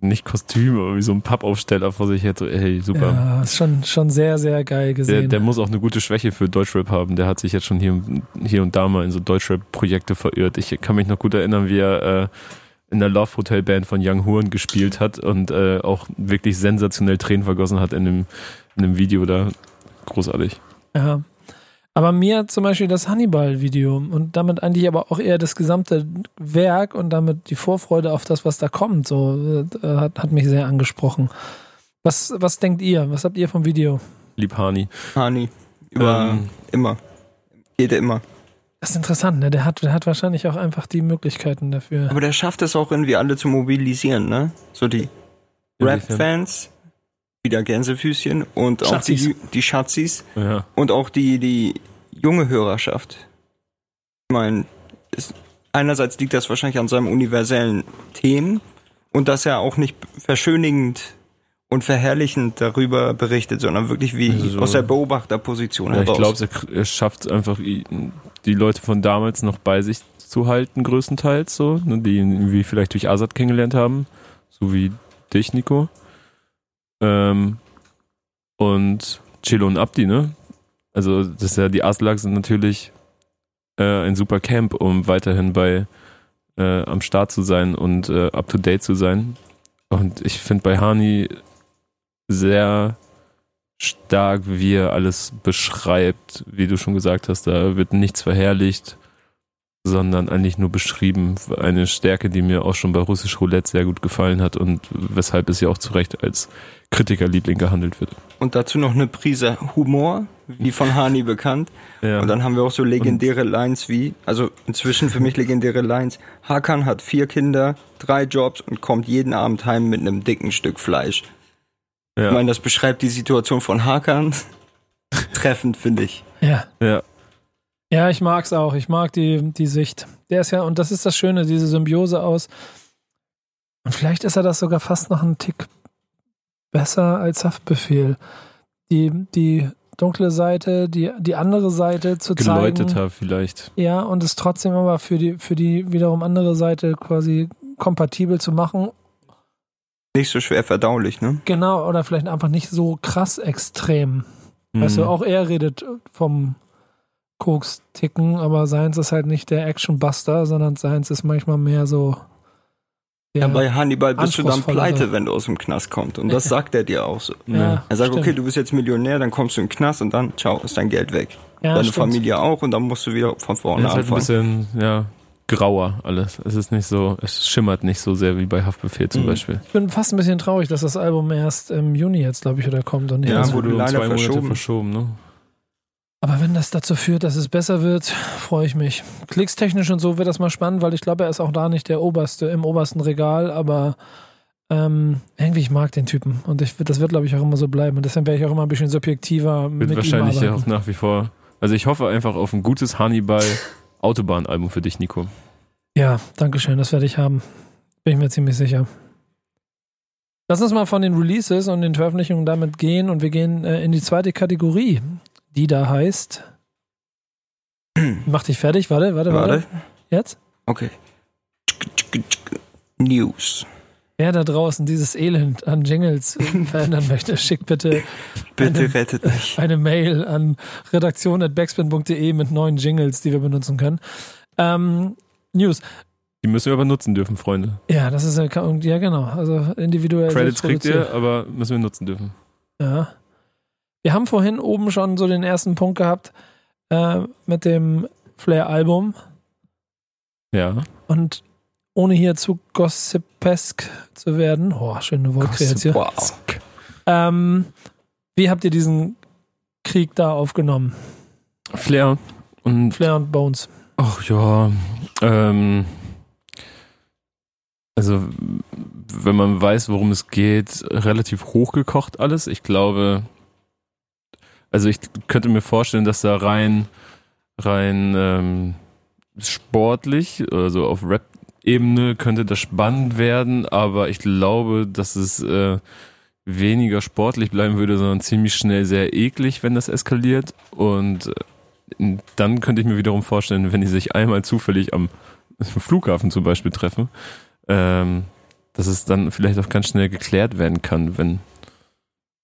nicht Kostüm, aber wie so ein Pappaufsteller vor sich hätte. Ey, super. Ja, ist schon, schon sehr, sehr geil gesehen. Der, der muss auch eine gute Schwäche für Deutschrap haben. Der hat sich jetzt schon hier, hier und da mal in so Deutschrap-Projekte verirrt. Ich kann mich noch gut erinnern, wie er äh, in der Love Hotel Band von Young Horn gespielt hat und äh, auch wirklich sensationell Tränen vergossen hat in dem, in dem Video da. Großartig. Ja, aber mir zum Beispiel das Hannibal-Video und damit eigentlich aber auch eher das gesamte Werk und damit die Vorfreude auf das, was da kommt, so äh, hat, hat mich sehr angesprochen. Was, was denkt ihr? Was habt ihr vom Video? Lieb Hani. Hani. Über ähm, immer. Jede immer. Das ist interessant, ne? Der hat, der hat wahrscheinlich auch einfach die Möglichkeiten dafür. Aber der schafft es auch irgendwie alle zu mobilisieren, ne? So die Rap-Fans, wieder Gänsefüßchen und auch die, die Schatzis ja. und auch die, die junge Hörerschaft. Ich meine, einerseits liegt das wahrscheinlich an seinem universellen Themen und dass er auch nicht verschönigend und verherrlichend darüber berichtet, sondern wirklich wie also, aus der Beobachterposition ja, heraus. Ich glaube, er, schafft es einfach, die Leute von damals noch bei sich zu halten, größtenteils so, ne, die ihn irgendwie vielleicht durch Azad kennengelernt haben, so wie dich, Nico. Ähm, und Chilo und Abdi, ne? Also, das ist ja, die Aslak sind natürlich äh, ein super Camp, um weiterhin bei äh, am Start zu sein und äh, up to date zu sein. Und ich finde bei Hani sehr stark, wie er alles beschreibt, wie du schon gesagt hast, da wird nichts verherrlicht. Sondern eigentlich nur beschrieben. Eine Stärke, die mir auch schon bei Russisch Roulette sehr gut gefallen hat und weshalb es ja auch zu Recht als Kritikerliebling gehandelt wird. Und dazu noch eine Prise Humor, wie von Hani bekannt. [LAUGHS] Ja. Und dann haben wir auch so legendäre Lines wie, also inzwischen für mich legendäre Lines. Hakan hat vier Kinder, drei Jobs und kommt jeden Abend heim mit einem dicken Stück Fleisch. ja. Ich meine, das beschreibt die Situation von Hakan. [LAUGHS] Treffend, finde ich. Ja. ja. Ja, ich mag's auch. Ich mag die, die Sicht. Der ist ja, und das ist das Schöne, diese Symbiose aus. Und vielleicht ist er das sogar fast noch einen Tick besser als Haftbefehl. Die, die dunkle Seite, die, die andere Seite zu zeigen. Geläuteter vielleicht. Ja, und es trotzdem aber für die, für die wiederum andere Seite quasi kompatibel zu machen. Nicht so schwer verdaulich, ne? Genau, oder vielleicht einfach nicht so krass extrem. Weißt du, Mhm. auch er redet vom Koks-Ticken, aber seins ist halt nicht der Action-Buster, sondern seins ist manchmal mehr so. Ja, bei Hannibal bist du dann pleite, wenn du aus dem Knast kommst. Und das [LAUGHS] sagt er dir auch so. Ja, Er sagt, stimmt. okay, du bist jetzt Millionär, dann kommst du in den Knast und dann, ciao, ist dein Geld weg. ja, Deine stimmt. Familie auch und dann musst du wieder von vorne Es ist halt ein anfangen. bisschen, ja, grauer alles. Es ist nicht so, es schimmert nicht so sehr wie bei Haftbefehl zum Mhm. Beispiel. Ich bin fast ein bisschen traurig, dass das Album erst im Juni jetzt, glaube ich, wieder kommt und nicht Ja, wurde leider zwei Monate verschoben. verschoben, ne? Aber wenn das dazu führt, dass es besser wird, freue ich mich. Klickstechnisch und so wird das mal spannend, weil ich glaube, er ist auch da nicht der oberste im obersten Regal, aber ähm, irgendwie ich mag den Typen und ich, das wird glaube ich auch immer so bleiben und deswegen werde ich auch immer ein bisschen subjektiver Wird mit wahrscheinlich ihm ja auch nach wie vor. Also ich hoffe einfach auf ein gutes Hannibal Autobahnalbum für dich, Nico. Ja, danke schön, das werde ich haben. Bin ich mir ziemlich sicher. Lass uns mal von den Releases und den Veröffentlichungen damit gehen und wir gehen äh, in die zweite Kategorie, die da heißt. Mach dich fertig, warte, warte, warte. Warte. Jetzt? Okay. News. Wer da draußen dieses Elend an Jingles [LAUGHS] verändern möchte, schickt bitte Bitte Eine- rettet mich. eine Mail an redaktion.backspin.de mit neuen Jingles, die wir benutzen können. Ähm, News. Die müssen wir aber nutzen dürfen, Freunde. Ja, das ist ja, ja genau. Also individuell. Credits kriegt ihr, aber müssen wir nutzen dürfen. Ja. Wir haben vorhin oben schon so den ersten Punkt gehabt äh, mit dem Flair-Album Ja. und ohne hier zu gossipesk zu werden, oh, schöne Wortkreation. Wow. Ähm, wie habt ihr diesen Krieg da aufgenommen? Flair und Flair und Bones. Ach ja, ähm, also wenn man weiß, worum es geht, relativ hochgekocht alles. Ich glaube, also ich könnte mir vorstellen, dass da rein, rein ähm, sportlich, also auf Rap-Ebene könnte das spannend werden, aber ich glaube, dass es äh, weniger sportlich bleiben würde, sondern ziemlich schnell sehr eklig, wenn das eskaliert. Und äh, dann könnte ich mir wiederum vorstellen, wenn die sich einmal zufällig am [LAUGHS] Flughafen zum Beispiel treffen, ähm, dass es dann vielleicht auch ganz schnell geklärt werden kann, wenn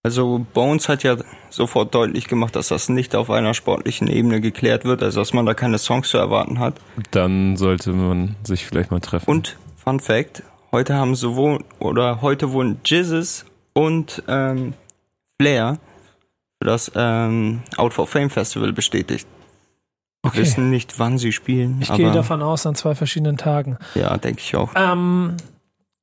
Also Bones hat ja sofort deutlich gemacht, dass das nicht auf einer sportlichen Ebene geklärt wird, also dass man da keine Songs zu erwarten hat. dann sollte man sich vielleicht mal treffen. Und Fun Fact, heute haben sowohl oder heute wurden Jizzes und ähm, Flair für das ähm, Out for Fame Festival bestätigt. Wir Okay. wissen nicht, wann sie spielen, Ich aber gehe davon aus, an zwei verschiedenen Tagen. ja, denke ich auch. Ähm,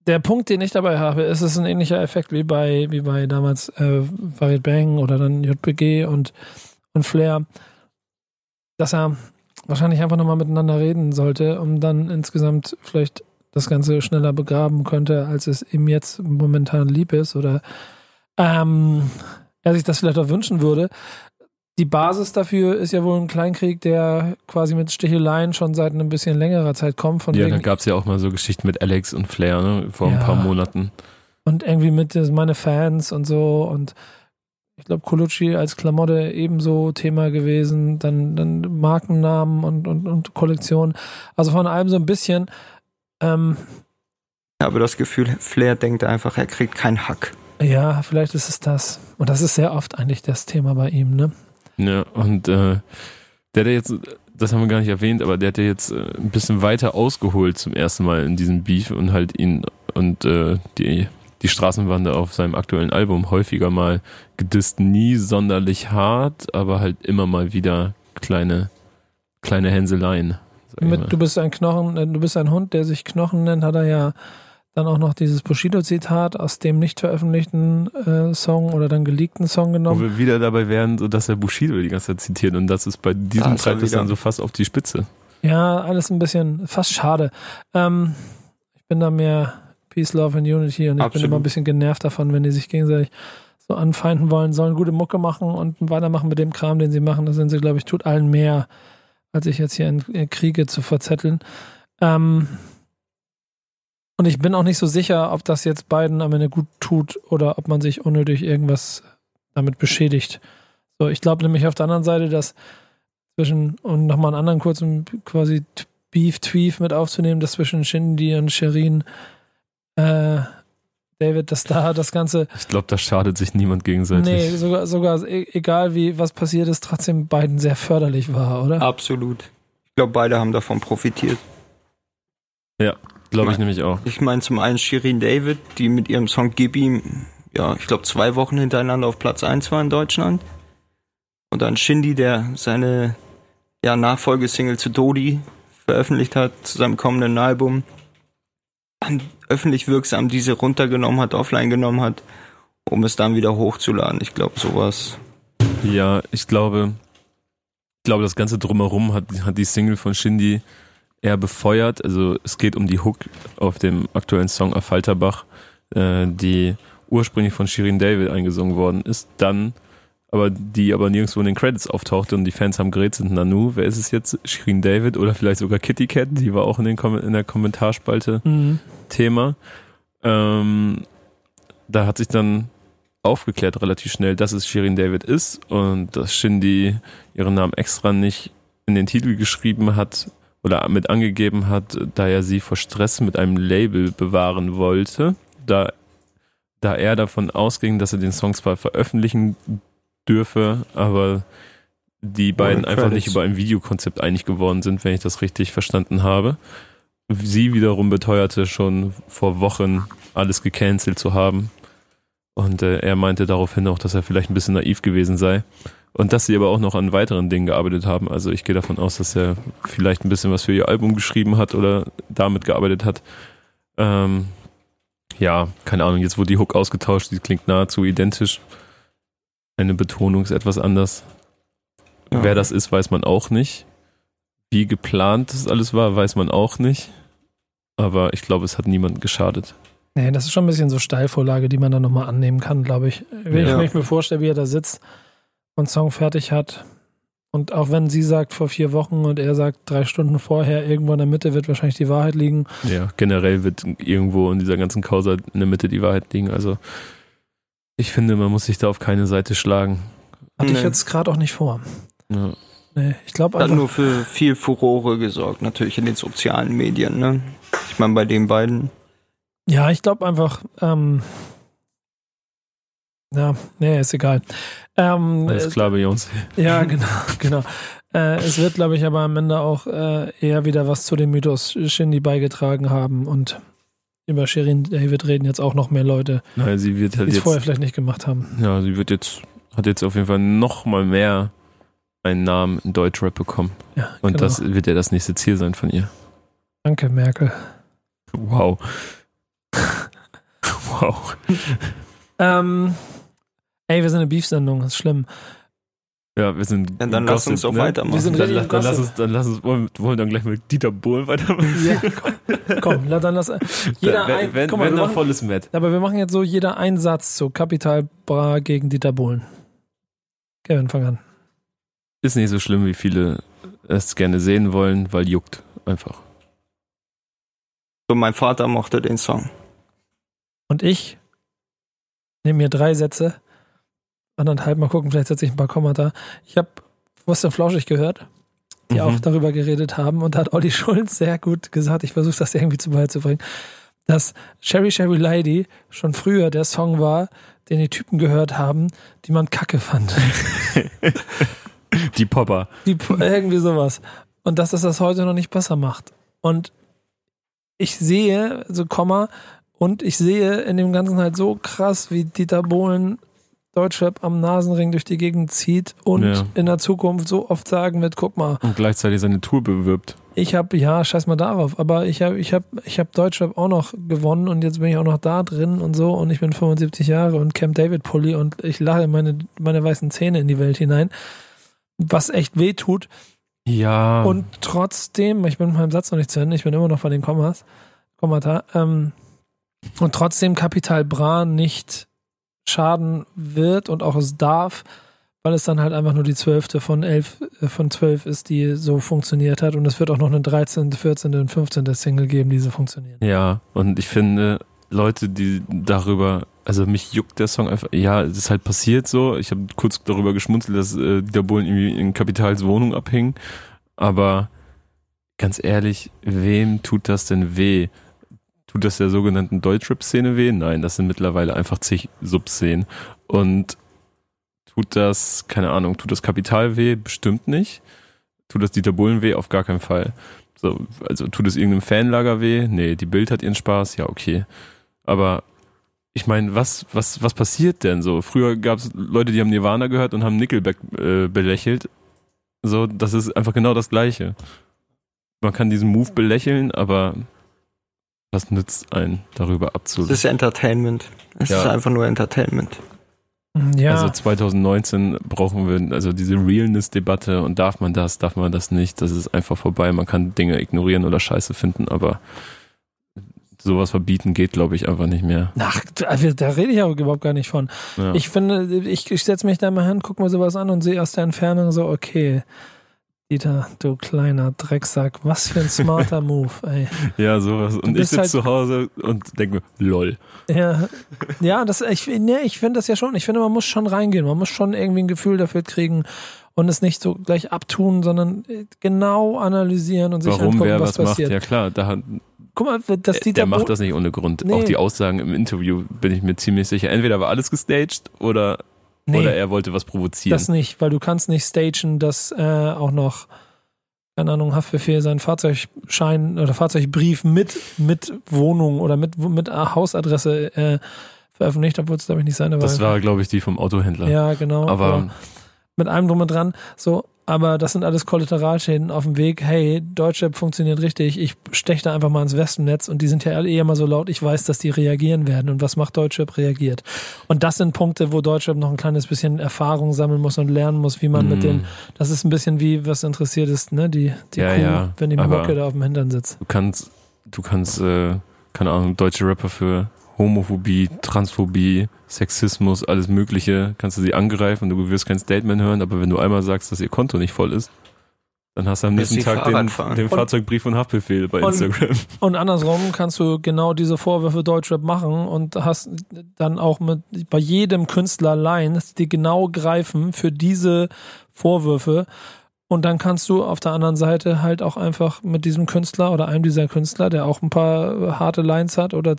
der Punkt, den ich dabei habe, ist es ist ein ähnlicher Effekt wie bei, wie bei damals äh, Farid Bang oder dann JPG und, und Flair, dass er wahrscheinlich einfach nochmal miteinander reden sollte, um dann insgesamt vielleicht das Ganze schneller begraben könnte, als es ihm jetzt momentan lieb ist oder ähm, er sich das vielleicht auch wünschen würde. Die Basis dafür ist ja wohl ein Kleinkrieg, der quasi mit Sticheleien schon seit ein bisschen längerer Zeit kommt. Von ja, da gab es ja auch mal so Geschichten mit Alex und Flair, ne, vor ein Ja. paar Monaten. und irgendwie mit meine Fans und so und ich glaube Colucci als Klamotte ebenso Thema gewesen, dann, dann Markennamen und, und, und Kollektion. Also von allem so ein bisschen. Ähm, Ich habe das Gefühl, Flair denkt einfach, er kriegt keinen Hack. ja, vielleicht ist es das. Und das ist sehr oft eigentlich das Thema bei ihm, ne? Ja, und äh, der hat ja jetzt, das haben wir gar nicht erwähnt, aber der hat ja jetzt äh, ein bisschen weiter ausgeholt zum ersten Mal in diesem Beef und halt ihn und äh, die, die Straßenbande auf seinem aktuellen Album häufiger mal gedisst, nie sonderlich hart, aber halt immer mal wieder kleine, kleine Hänseleien. Mit, du bist ein Knochen, äh, du bist ein Hund, der sich Knochen nennt, hat er ja dann auch noch dieses Bushido-Zitat aus dem nicht veröffentlichten äh, Song oder dann geleakten Song Wo genommen. wir wieder dabei wären, so dass er Bushido die ganze Zeit zitiert und das ist bei diesem Da ist er treibt es dann so fast auf die Spitze. Ja, alles ein bisschen fast schade. Ähm, ich bin da mehr Peace, Love and Unity und ich bin Absolut. immer ein bisschen genervt davon, wenn die sich gegenseitig so anfeinden wollen, sollen gute Mucke machen und weitermachen mit dem Kram, den sie machen. Das sind sie, glaube ich, tut allen mehr, als ich jetzt hier in, in Kriege zu verzetteln. Ähm, und ich bin auch nicht so sicher, ob das jetzt beiden am Ende gut tut oder ob man sich unnötig irgendwas damit beschädigt. So, ich glaube nämlich auf der anderen Seite, dass zwischen, und nochmal einen anderen kurzen quasi Beef-Tweef mit aufzunehmen, dass zwischen Shindy und Sherin äh, David, dass da das Ganze, Ich glaube, da schadet sich niemand gegenseitig. nee, sogar, sogar e- egal wie was passiert ist, trotzdem beiden sehr förderlich war, oder? Absolut. Ich glaube, beide haben davon profitiert. Glaube ich nämlich auch. Ich meine zum einen Shirin David, die mit ihrem Song Gib ihm, ja, ich glaube zwei Wochen hintereinander auf Platz 1 war in Deutschland. Und dann Shindy, der seine ja, Nachfolgesingle zu Dodi veröffentlicht hat, zu seinem kommenden Album. Dann öffentlich wirksam diese runtergenommen hat, offline genommen hat, um es dann wieder hochzuladen. Ich glaube, sowas. Ja, ich glaube, ich glaube, das Ganze drumherum hat, hat die Single von Shindy eher befeuert. Also es geht um die Hook auf dem aktuellen Song Affalterbach, äh, die ursprünglich von Shirin David eingesungen worden ist, dann aber die aber nirgendwo in den Credits auftauchte und die Fans haben gerätselt, Nanu, wer ist es jetzt? Shirin David oder vielleicht sogar Kitty Cat, die war auch in, den Kom in der Kommentarspalte Mhm. Thema. Ähm, da hat sich dann aufgeklärt relativ schnell, dass es Shirin David ist und dass Shindy ihren Namen extra nicht in den Titel geschrieben hat oder mit angegeben hat, da er sie vor Stress mit einem Label bewahren wollte, da, da er davon ausging, dass er den Song zwar veröffentlichen dürfe, aber die beiden einfach nicht über ein Videokonzept einig geworden sind, wenn ich das richtig verstanden habe. Sie wiederum beteuerte schon vor Wochen alles gecancelt zu haben. Und äh, er meinte daraufhin auch, dass er vielleicht ein bisschen naiv gewesen sei. Und dass sie aber auch noch an weiteren Dingen gearbeitet haben. Also ich gehe davon aus, dass er vielleicht ein bisschen was für ihr Album geschrieben hat oder damit gearbeitet hat. Ähm, ja, keine Ahnung, jetzt wurde die Hook ausgetauscht, die klingt nahezu identisch. Eine Betonung ist etwas anders. Ja. Wer das ist, weiß man auch nicht. Wie geplant das alles war, weiß man auch nicht. Aber ich glaube, es hat niemandem geschadet. Nee, das ist schon ein bisschen so Steilvorlage, die man dann nochmal annehmen kann, glaube ich. Wenn Ja. ich mich mir vorstelle, wie er da sitzt und Song fertig hat. Und auch wenn sie sagt vor vier Wochen und er sagt drei Stunden vorher, irgendwo in der Mitte wird wahrscheinlich die Wahrheit liegen. Ja, generell wird irgendwo in dieser ganzen Causa in der Mitte die Wahrheit liegen. Also ich finde, man muss sich da auf keine Seite schlagen. Hatte ich Nee. jetzt gerade auch nicht vor. Ja. Nee, ich glaube Hat nur für viel Furore gesorgt, natürlich in den sozialen Medien, ne? Ich meine, bei den beiden. Ja, ich glaube einfach, ähm, ja, nee, ist egal. Ähm, Alles klar bei uns. Ja, genau, [LAUGHS] genau. Äh, es wird, glaube ich, aber am Ende auch äh, eher wieder was zu dem Mythos Shindy beigetragen haben und über Shirin David reden jetzt auch noch mehr Leute, Naja, sie wird die halt es jetzt, vorher vielleicht nicht gemacht haben. ja, sie wird jetzt, hat jetzt auf jeden Fall noch mal mehr einen Namen in Deutschrap bekommen. Ja, Und genau. das wird ja das nächste Ziel sein von ihr. Danke, Merkel. Wow. [LAUGHS] wow. Ähm, ey, wir sind eine Beef-Sendung, das ist schlimm. Ja, wir sind. Ja, dann lass uns doch ne? weitermachen. Wir sind Dann, dann, im lass uns, dann lass uns, wollen, wollen wir dann gleich mit Dieter Bohlen weitermachen? [LAUGHS] Ja, komm, komm dann lass. [LAUGHS] Jeder wenn, ein, wenn, mal, wenn wir noch machen, volles Met. aber wir machen jetzt so jeder einen Satz zu Kapital Bra gegen Dieter Bohlen. Kevin, fang an. Ist nicht so schlimm, wie viele es gerne sehen wollen, weil juckt einfach. So, mein Vater mochte den Song. Und ich nehme mir drei Sätze, anderthalb, mal gucken, vielleicht setze ich ein paar Kommata. Ich habe Wurst und Flauschig gehört, die Mhm. auch darüber geredet haben und da hat Olli [LAUGHS] Schulz sehr gut gesagt, ich versuche das irgendwie zu beizubringen, dass Sherry Sherry Lady schon früher der Song war, den die Typen gehört haben, die man kacke fand. [LAUGHS] Die Popper. Die, irgendwie sowas. Und dass das das heute noch nicht besser macht. Und ich sehe, so Komma, und ich sehe in dem Ganzen halt so krass, wie Dieter Bohlen Deutschrap am Nasenring durch die Gegend zieht und Ja. in der Zukunft so oft sagen wird, guck mal, Und gleichzeitig seine Tour bewirbt. ich habe, ja, scheiß mal darauf, aber ich habe ich hab, ich hab Deutschrap auch noch gewonnen und jetzt bin ich auch noch da drin und so und ich bin 75 Jahre und Camp David Pulli und ich lache meine, meine weißen Zähne in die Welt hinein, was echt weh tut. Ja. Und trotzdem, ich bin mit meinem Satz noch nicht zu Ende, ich bin immer noch bei den Kommas, Kommata, ähm, und trotzdem Kapital Bra nicht schaden wird und auch es darf, weil es dann halt einfach nur die zwölfte von elf, äh, von zwölf ist, die so funktioniert hat und es wird auch noch eine 13., 14. und 15. Single geben, die so funktionieren. Ja, und ich finde, Leute, die darüber, also mich juckt der Song einfach, ja, es ist halt passiert so. Ich habe kurz darüber geschmunzelt, dass äh, Dieter Bohlen irgendwie in Kapitals Wohnung abhing. Aber ganz ehrlich, wem tut das denn weh? Tut das der sogenannten Deutschrap-Szene weh? Nein, das sind mittlerweile einfach zig Subszenen. Und tut das, keine Ahnung, tut das Kapital weh? Bestimmt nicht. Tut das Dieter Bohlen weh? Auf gar keinen Fall. So, also tut es irgendeinem Fanlager weh? Nee, die Bild hat ihren Spaß, ja, okay. Aber ich meine, was, was, was passiert denn so? Früher gab es Leute, die haben Nirvana gehört und haben Nickelback äh, belächelt. So, das ist einfach genau das Gleiche. Man kann diesen Move belächeln, aber was nützt einen, darüber Es abzulehnen? ist Entertainment. Es Ja. ist einfach nur Entertainment. Ja, Also 2019 brauchen wir also diese Realness-Debatte und darf man das, darf man das nicht, das ist einfach vorbei. Man kann Dinge ignorieren oder Scheiße finden, aber sowas verbieten geht, glaube ich, einfach nicht mehr. ach, da, da rede ich aber überhaupt gar nicht von. Ja. Ich finde, ich, ich setze mich da mal hin, guck mir sowas an und sehe aus der Entfernung so, okay, Dieter, du kleiner Drecksack, was für ein smarter [LAUGHS] Move, ey. Ja, sowas. Und ich sitze halt- zu Hause und denke mir, lol. Ja, ja das, ich, nee, ich finde das ja schon. Ich finde, man muss schon reingehen. Man muss schon irgendwie ein Gefühl dafür kriegen und es nicht so gleich abtun, sondern äh, genau analysieren und sich Warum angucken, wer was, was macht? passiert. Ja klar, da Guck mal, dass der, Dieter der macht das nicht ohne Grund. Nee. Auch die Aussagen im Interview bin ich mir ziemlich sicher. Entweder war alles gestaged oder, Nee, oder er wollte was provozieren. das nicht, weil du kannst nicht stagen, dass äh, auch noch, keine Ahnung, Haftbefehl seinen Fahrzeugschein oder Fahrzeugbrief mit, mit Wohnung oder mit, mit Hausadresse äh, veröffentlicht, obwohl es, glaube ich, nicht seine das war, glaube ich, die vom Autohändler. Ja, genau. Aber mit allem drum und dran. So, aber das sind alles Kollateralschäden auf dem Weg. Hey, Deutschrap funktioniert richtig. Ich steche da einfach mal ins Wespennetz und die sind ja alle eh immer so laut. Ich weiß, dass die reagieren werden. Und was macht Deutschrap? Reagiert. Und das sind Punkte, wo Deutschrap noch ein kleines bisschen Erfahrung sammeln muss und lernen muss, wie man mit Mm. den, das ist ein bisschen wie, was interessiert ist, ne, die, die Ja, Kuh, ja, wenn die Mucke da auf dem Hintern sitzt. du kannst, du kannst, äh, keine Ahnung, deutsche Rapper für Homophobie, Transphobie, Sexismus, alles Mögliche, kannst du sie angreifen, du wirst kein Statement hören, aber wenn du einmal sagst, dass ihr Konto nicht voll ist, dann hast du am nächsten Tag den, den Fahrzeugbrief und Haftbefehl bei und- Instagram. Und andersrum kannst du genau diese Vorwürfe Deutschrap machen und hast dann auch mit bei jedem Künstler Lines, die genau greifen für diese Vorwürfe. Und dann kannst du auf der anderen Seite halt auch einfach mit diesem Künstler oder einem dieser Künstler, der auch ein paar harte Lines hat oder,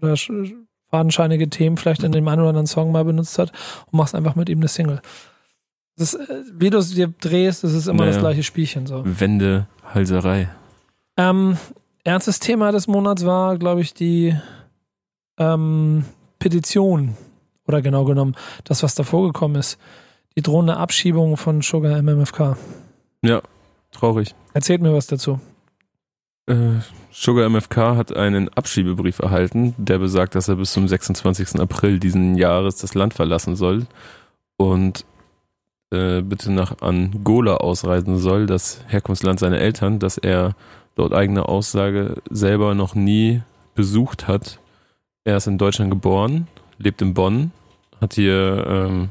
oder sch- fadenscheinige Themen vielleicht in dem einen oder anderen Song mal benutzt hat und machst einfach mit ihm eine Single. Das äh, wie du es dir drehst, das ist immer das Naja. gleiche Spielchen so. Wende, Halserei. Ähm, ernstes Thema des Monats war, glaube ich, die ähm, Petition. Oder genau genommen, das, was davor gekommen ist. Die drohende Abschiebung von Sugar MMFK. Traurig. Erzählt mir was dazu. Äh, Sugar MFK hat einen Abschiebebrief erhalten, der besagt, dass er bis zum 26. April diesen Jahres das Land verlassen soll und äh, bitte nach Angola ausreisen soll, das Herkunftsland seiner Eltern, das er laut eigener Aussage selber noch nie besucht hat. Er ist in Deutschland geboren, lebt in Bonn, hat hier ähm,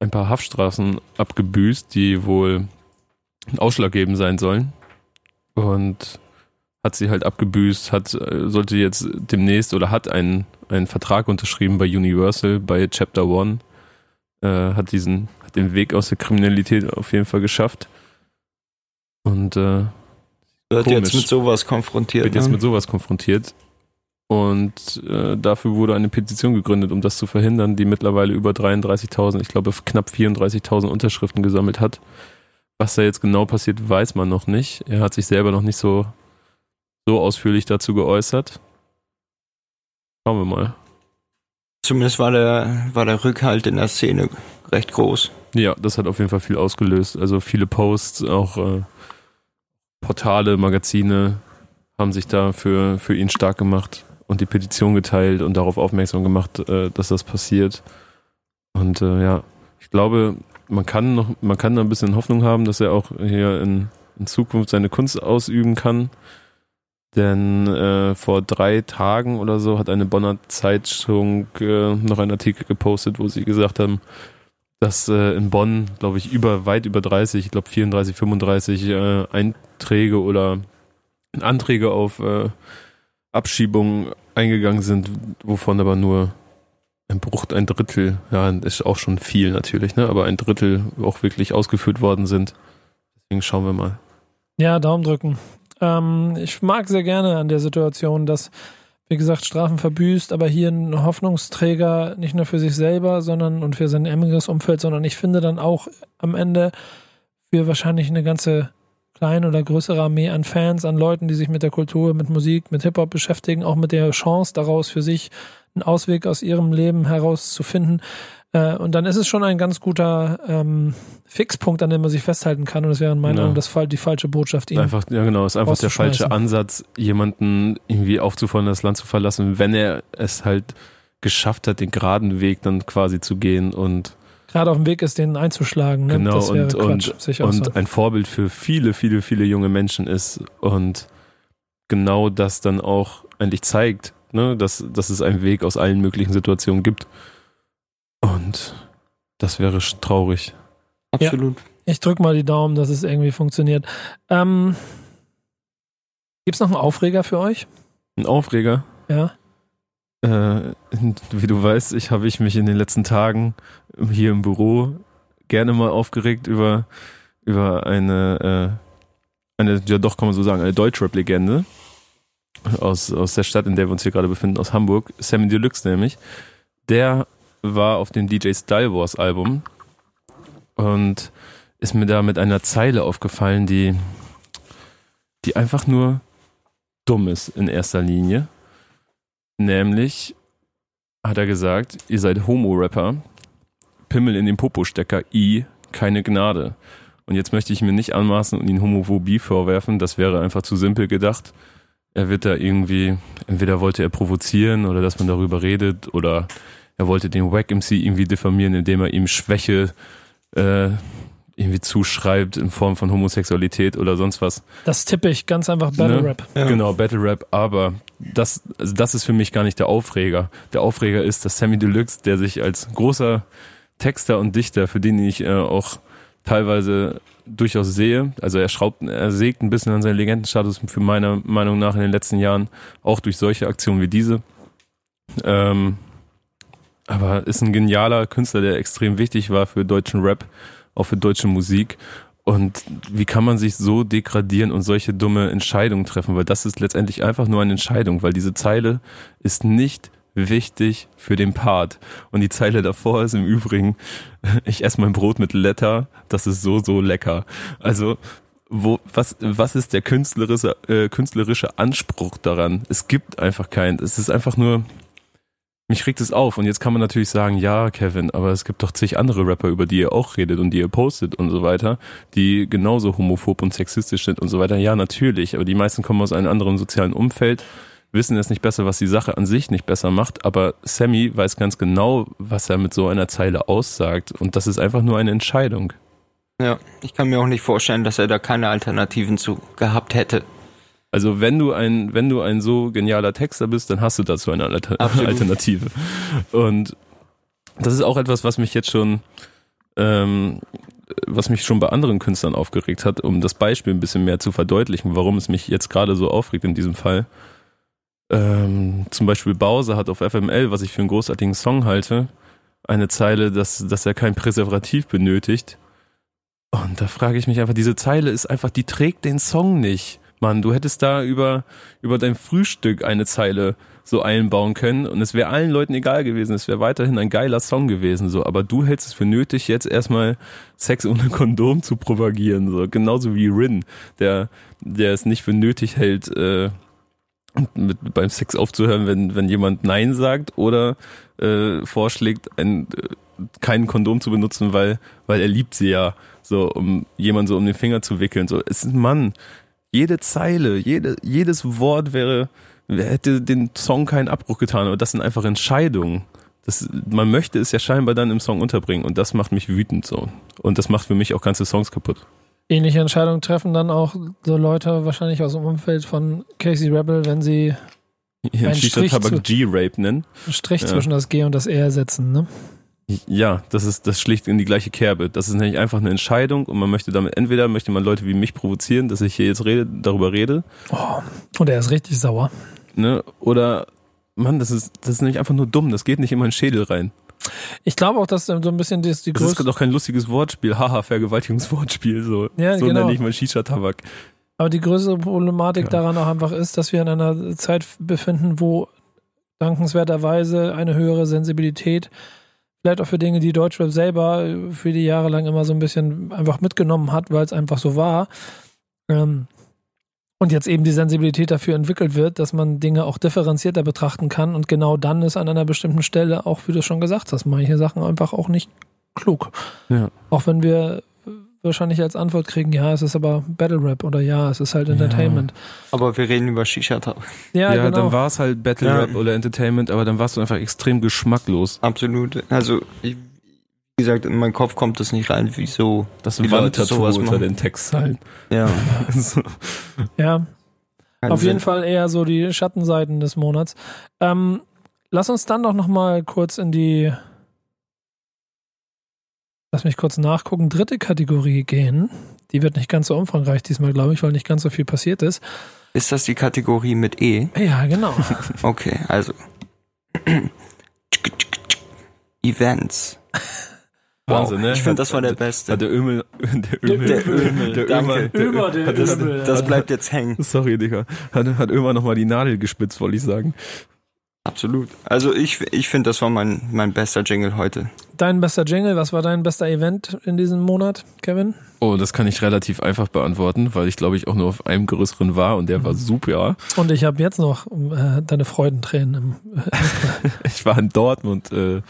ein paar Haftstraßen abgebüßt, die wohl ausschlaggebend sein sollen und hat sie halt abgebüßt, hat, äh, sollte jetzt demnächst oder hat einen, einen Vertrag unterschrieben bei Universal, bei Chapter One, äh, hat diesen, hat den Weg aus der Kriminalität auf jeden Fall geschafft und äh, Wird jetzt mit sowas konfrontiert. wird jetzt ne? mit sowas konfrontiert. Und äh, dafür wurde eine Petition gegründet, um das zu verhindern, die mittlerweile über 33.000, ich glaube knapp 34.000 Unterschriften gesammelt hat. Was da jetzt genau passiert, weiß man noch nicht. Er hat sich selber noch nicht so, so ausführlich dazu geäußert. Schauen wir mal. Zumindest war der, war der Rückhalt in der Szene recht groß. Ja, das hat auf jeden Fall viel ausgelöst. Also viele Posts, auch äh, Portale, Magazine haben sich da für, für ihn stark gemacht und die Petition geteilt und darauf aufmerksam gemacht, äh, dass das passiert. Und äh, ja, ich glaube, man kann noch, man kann da ein bisschen Hoffnung haben, dass er auch hier in, in Zukunft seine Kunst ausüben kann. Denn äh, vor drei Tagen oder so hat eine Bonner Zeitung äh, noch einen Artikel gepostet, wo sie gesagt haben, dass äh, in Bonn, glaube ich, über weit über 30, ich glaube 34, 35 äh, Einträge oder Anträge auf äh, Abschiebung eingegangen sind, wovon aber nur ein Bruch, ein Drittel, ja, ist auch schon viel natürlich, ne? aber ein Drittel auch wirklich ausgeführt worden sind. Deswegen schauen wir mal. Ja, Daumen drücken. Ähm, ich mag sehr gerne an der Situation, dass, wie gesagt, Strafen verbüßt, aber hier ein Hoffnungsträger nicht nur für sich selber, sondern und für sein emmiges Umfeld, sondern ich finde dann auch am Ende für wahrscheinlich eine ganze kleine oder größere Armee an Fans, an Leuten, die sich mit der Kultur, mit Musik, mit Hip-Hop beschäftigen, auch mit der Chance daraus für sich einen Ausweg aus ihrem Leben herauszufinden. Äh, und dann ist es schon ein ganz guter ähm, Fixpunkt, an dem man sich festhalten kann. Und es wäre in meiner Meinung das, die falsche Botschaft. Ihn einfach, ja, genau, ist einfach der falsche Ansatz, jemanden irgendwie aufzufordern, das Land zu verlassen, wenn er es halt geschafft hat, den geraden Weg dann quasi zu gehen und gerade auf dem Weg ist, den einzuschlagen. Ne? Genau, das und, Quatsch, und, und so. ein Vorbild für viele, viele, viele junge Menschen ist und genau das dann auch eigentlich zeigt, ne? dass, dass es einen Weg aus allen möglichen Situationen gibt. Und das wäre traurig. Absolut. Ja, ich drücke mal die Daumen, dass es irgendwie funktioniert. Ähm, Gibt es noch einen Aufreger für euch? Ein Aufreger? Ja. Äh, wie du weißt, ich habe ich mich in den letzten Tagen hier im Büro gerne mal aufgeregt über, über eine, äh, eine, ja doch kann man so sagen, eine Deutschrap-Legende aus, aus der Stadt, in der wir uns hier gerade befinden, aus Hamburg, Sammy Deluxe nämlich. Der war auf dem DJ Style Wars Album und ist mir da mit einer Zeile aufgefallen, die, die einfach nur dumm ist in erster Linie. Nämlich hat er gesagt, ihr seid Homo-Rapper, Pimmel in den Popo-Stecker, I, keine Gnade. Und jetzt möchte ich mir nicht anmaßen und ihn Homophobie vorwerfen, das wäre einfach zu simpel gedacht. Er wird da irgendwie, entweder wollte er provozieren oder dass man darüber redet oder er wollte den Wack MC irgendwie diffamieren, indem er ihm Schwäche äh, irgendwie zuschreibt in Form von Homosexualität oder sonst was. Das tippe ich ganz einfach Battle ne? Rap. Ja. Genau, Battle Rap, aber das, also das ist für mich gar nicht der Aufreger. Der Aufreger ist, dass Sammy Deluxe, der sich als großer Texter und Dichter, für den ich äh, auch teilweise durchaus sehe, also er schraubt, er sägt ein bisschen an seinen Legendenstatus für meiner Meinung nach in den letzten Jahren, auch durch solche Aktionen wie diese. Ähm, aber ist ein genialer Künstler, der extrem wichtig war für deutschen Rap auch für deutsche Musik. Und wie kann man sich so degradieren und solche dumme Entscheidungen treffen? Weil das ist letztendlich einfach nur eine Entscheidung, weil diese Zeile ist nicht wichtig für den Part. Und die Zeile davor ist im Übrigen, [LAUGHS] ich esse mein Brot mit Letter, das ist so, so lecker. Also, wo, was, was ist der künstlerische, äh, künstlerische Anspruch daran? Es gibt einfach keinen. Es ist einfach nur, mich regt es auf. Und jetzt kann man natürlich sagen, ja, Kevin, aber es gibt doch zig andere Rapper, über die ihr auch redet und die ihr postet und so weiter, die genauso homophob und sexistisch sind und so weiter. Ja, natürlich, aber die meisten kommen aus einem anderen sozialen Umfeld, wissen es nicht besser, was die Sache an sich nicht besser macht, aber Sammy weiß ganz genau, was er mit so einer Zeile aussagt. Und das ist einfach nur eine Entscheidung. Ja, ich kann mir auch nicht vorstellen, dass er da keine Alternativen zu gehabt hätte. Also wenn du ein, wenn du ein so genialer Texter bist, dann hast du dazu eine [LAUGHS] Absolut. Alternative. Und das ist auch etwas, was mich jetzt schon, ähm, was mich schon bei anderen Künstlern aufgeregt hat, um das Beispiel ein bisschen mehr zu verdeutlichen, warum es mich jetzt gerade so aufregt in diesem Fall. Ähm, zum Beispiel Bowser hat auf FML, was ich für einen großartigen Song halte, eine Zeile, dass, dass er kein Präservativ benötigt. Und da frage ich mich einfach, diese Zeile ist einfach, die trägt den Song nicht. Mann, du hättest da über, über dein Frühstück eine Zeile so einbauen können und es wäre allen Leuten egal gewesen. Es wäre weiterhin ein geiler Song gewesen, so. Aber du hältst es für nötig, jetzt erstmal Sex ohne Kondom zu propagieren, so. Genauso wie Rin, der, der es nicht für nötig hält, äh, mit, beim Sex aufzuhören, wenn, wenn jemand Nein sagt oder äh, vorschlägt, ein, äh, kein Kondom zu benutzen, weil, weil er liebt sie ja, so, um jemanden so um den Finger zu wickeln. So, es ist ein Mann. Jede Zeile, jede, jedes Wort wäre, hätte den Song keinen Abbruch getan, aber das sind einfach Entscheidungen. Das, man möchte es ja scheinbar dann im Song unterbringen und das macht mich wütend so. Und das macht für mich auch ganze Songs kaputt. Ähnliche Entscheidungen treffen dann auch so Leute wahrscheinlich aus dem Umfeld von Casey Rebel, wenn sie Ja, Ein Shisha Strich Tabak G-Rape nennen. einen Strich Ja. zwischen das G und das R setzen. Ne? Ja, das ist das schlicht in die gleiche Kerbe. Das ist nämlich einfach eine Entscheidung und man möchte damit entweder möchte man Leute wie mich provozieren, dass ich hier jetzt rede, darüber rede, Oh, und er ist richtig sauer. ne? Oder Mann, das ist das ist nämlich einfach nur dumm. Das geht nicht in meinen Schädel rein. Ich glaube auch, dass so ein bisschen die, die Das ist größte. doch kein lustiges Wortspiel. Haha, Vergewaltigungswortspiel so. Ja, so genau. nenne ich mal Shisha Tabak. Aber die größere Problematik Ja. daran auch einfach ist, dass wir in einer Zeit befinden, wo dankenswerterweise eine höhere Sensibilität vielleicht auch für Dinge, die Deutschrap selber viele Jahre lang immer so ein bisschen einfach mitgenommen hat, weil es einfach so war. Ähm, und jetzt eben die Sensibilität dafür entwickelt wird, dass man Dinge auch differenzierter betrachten kann. Und genau dann ist an einer bestimmten Stelle auch, wie du schon gesagt hast, manche Sachen einfach auch nicht klug. Ja. Auch wenn wir wahrscheinlich als Antwort kriegen, ja, es ist aber Battle Rap oder ja, es ist halt Entertainment. Aber wir reden über Shisha-Tabak. Ja, Ja, genau. dann war es halt Battle Ja. Rap oder Entertainment, aber dann warst du einfach extrem geschmacklos. Absolut. Also, ich, wie gesagt, in meinen Kopf kommt das nicht rein, wieso. Das Wandtattoo unter machen. den Textzeilen. Ja. [LAUGHS] So. ja, keinen auf jeden Sinn. Fall eher so die Schattenseiten des Monats. Ähm, lass uns dann doch noch mal kurz in die Lass mich kurz nachgucken. Dritte Kategorie gehen. Die wird nicht ganz so umfangreich diesmal, glaube ich, weil nicht ganz so viel passiert ist. Ist das die Kategorie mit E? Ja, genau. [LAUGHS] Okay, also. [CLEARS THROAT] Events. Wahnsinn, ne? Ich finde, das war der Hat beste. der Ömel, der Ömel, Der Ömel, der. Ömer, der, Ömer, der hat das, Ömel. Das bleibt jetzt hängen. Sorry, Digga. Hat, hat Ömer nochmal die Nadel gespitzt, wollte ich sagen. Absolut. Also ich, ich finde, das war mein, mein bester Jingle heute. Dein bester Jingle, was war dein bester Event in diesem Monat, Kevin? Oh, das kann ich relativ einfach beantworten, weil ich glaube ich auch nur auf einem größeren war und der war super. Und ich habe jetzt noch äh, deine Freudentränen im, [LAUGHS] Ich war in Dortmund äh,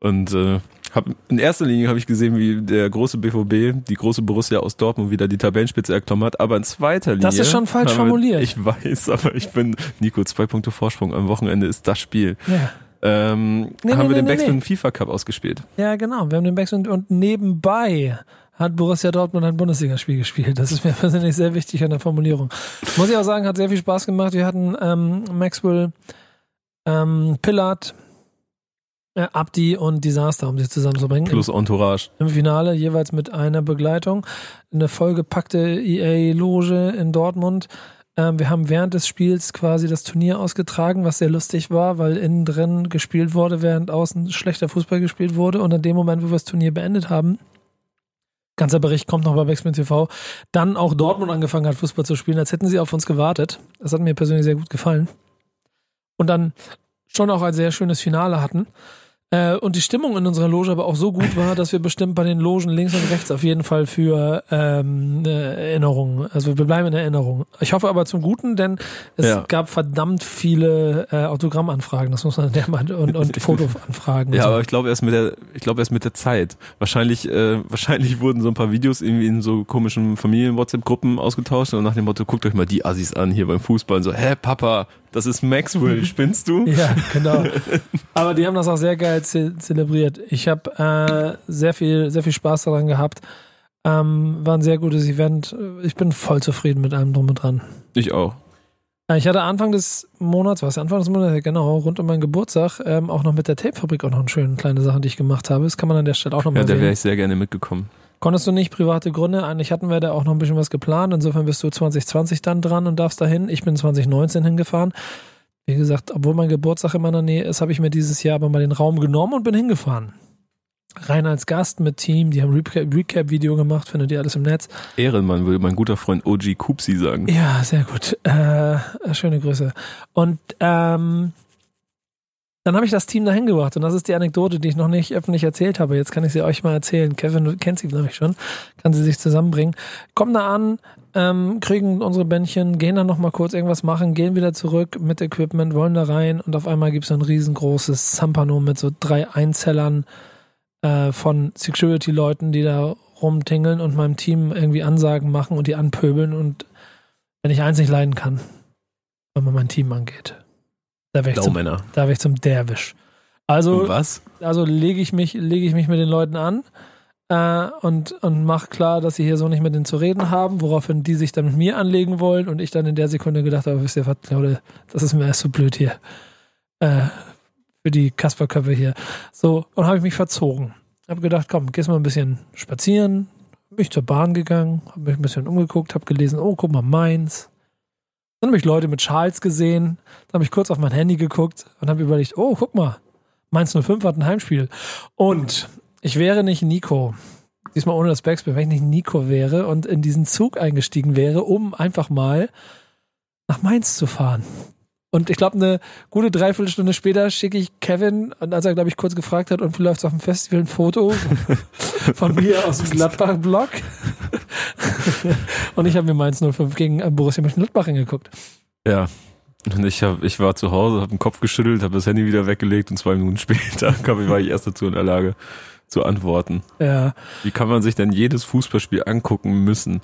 und äh, hab, in erster Linie habe ich gesehen, wie der große BVB, die große Borussia aus Dortmund wieder die Tabellenspitze erklommen hat, aber in zweiter Linie... Das ist schon falsch [LAUGHS] formuliert. Ich weiß, aber ich bin, Nico, zwei Punkte Vorsprung am Wochenende ist das Spiel. Ja. Ähm, Nee, haben nee, wir den nee, Backspin nee. FIFA Cup ausgespielt. Ja, genau. Wir haben den Backspin und nebenbei hat Borussia Dortmund ein Bundesligaspiel gespielt. Das ist mir [LAUGHS] persönlich sehr wichtig an der Formulierung. Muss ich auch sagen, hat sehr viel Spaß gemacht. Wir hatten ähm, Maxwell, ähm, Pillard, äh, Abdi und Disaster, um sie zusammenzubringen. Plus Entourage. Im Finale jeweils mit einer Begleitung. Eine vollgepackte EA-Loge in Dortmund. Ähm, wir haben während des Spiels quasi das Turnier ausgetragen, was sehr lustig war, weil innen drin gespielt wurde, während außen schlechter Fußball gespielt wurde. Und in dem Moment, wo wir das Turnier beendet haben, ganzer Bericht kommt noch bei Backspin TV, dann auch Dortmund angefangen hat, Fußball zu spielen, als hätten sie auf uns gewartet. Das hat mir persönlich sehr gut gefallen. Und dann schon auch ein sehr schönes Finale hatten. Äh, und die Stimmung in unserer Loge aber auch so gut war, dass wir bestimmt bei den Logen links und rechts auf jeden Fall für ähm, äh, Erinnerungen, also wir bleiben in Erinnerung. Ich hoffe aber zum Guten, denn es Ja. gab verdammt viele äh, Autogrammanfragen, das muss man der mal und, und [LAUGHS] Fotoanfragen. Ja, so. aber ich glaube erst mit der, ich glaube erst mit der Zeit. Wahrscheinlich, äh, wahrscheinlich wurden so ein paar Videos irgendwie in so komischen Familien-WhatsApp-Gruppen ausgetauscht und nach dem Motto, guckt euch mal die Assis an hier beim Fußball und so, hä, Papa, das ist Maxwell, [LAUGHS] spinnst du? Ja, genau. [LAUGHS] Aber die haben das auch sehr geil ze zelebriert. Ich habe äh, sehr viel, sehr viel Spaß daran gehabt. Ähm, war ein sehr gutes Event. Ich bin voll zufrieden mit allem drum und dran. Ich auch. Äh, Ich hatte Anfang des Monats, was Anfang des Monats, ja, genau, rund um meinen Geburtstag, ähm, auch noch mit der Tapefabrik auch noch eine schöne kleine Sache, die ich gemacht habe. Das kann man an der Stelle auch noch Ja, mal da wäre ich sehr gerne mitgekommen. Konntest du nicht, private Gründe. Eigentlich hatten wir da auch noch ein bisschen was geplant. Insofern bist du 2020 dann dran und darfst dahin. Ich bin 2019 hingefahren. Wie gesagt, obwohl mein Geburtstag in meiner Nähe ist, habe ich mir dieses Jahr aber mal den Raum genommen und bin hingefahren. Rein als Gast mit Team. Die haben Recap- Recap-Video gemacht, findet ihr alles im Netz. Ehrenmann, würde mein guter Freund OG Kupsi sagen. Ja, sehr gut. Äh, schöne Grüße. Und ähm, Dann habe ich das Team dahin gebracht und das ist die Anekdote, die ich noch nicht öffentlich erzählt habe. Jetzt kann ich sie euch mal erzählen. Kevin du kennt sie, glaube ich, schon. Kann sie sich zusammenbringen. Kommen da an, ähm, kriegen unsere Bändchen, gehen dann nochmal kurz irgendwas machen, gehen wieder zurück mit Equipment, wollen da rein und auf einmal gibt es ein riesengroßes Zampano mit so drei Einzellern äh, von Security-Leuten, die da rumtingeln und meinem Team irgendwie Ansagen machen und die anpöbeln und wenn ich eins nicht leiden kann, wenn man mein Team angeht. Da wäre ich, zum, da wär ich zum Derwisch. Also, also lege ich mich, lege ich mich mit den Leuten an äh, und, und mache klar, dass sie hier so nicht mit denen zu reden haben, woraufhin die sich dann mit mir anlegen wollen und ich dann in der Sekunde gedacht habe, wisst ihr was, Leute, das ist mir erst so blöd hier. Äh, für die Kasperköpfe hier. So, und habe ich mich verzogen. Habe gedacht, komm, gehst mal ein bisschen spazieren. Bin ich zur Bahn gegangen, habe mich ein bisschen umgeguckt, habe gelesen, oh, guck mal, Mainz. Dann habe ich Leute mit Schals gesehen. Dann habe ich kurz auf mein Handy geguckt und habe überlegt, oh, guck mal, Mainz 05 hat ein Heimspiel. Und ich wäre nicht Nico. Diesmal ohne das Backspin, wenn ich nicht Nico wäre und in diesen Zug eingestiegen wäre, um einfach mal nach Mainz zu fahren. Und ich glaube, eine gute Dreiviertelstunde später schicke ich Kevin, und als er, glaube ich, kurz gefragt hat, und wie läuft's auf dem Festival, ein Foto [LAUGHS] von mir aus dem Gladbach-Blog. [LAUGHS] und ich habe mir Mainz 05 gegen äh, Borussia Mönchengladbach angeguckt. Ja. Und ich, hab, ich war zu Hause, habe den Kopf geschüttelt, habe das Handy wieder weggelegt und zwei Minuten [LAUGHS] später kam ich, war ich erst dazu in der Lage zu antworten. Ja. Wie kann man sich denn jedes Fußballspiel angucken müssen?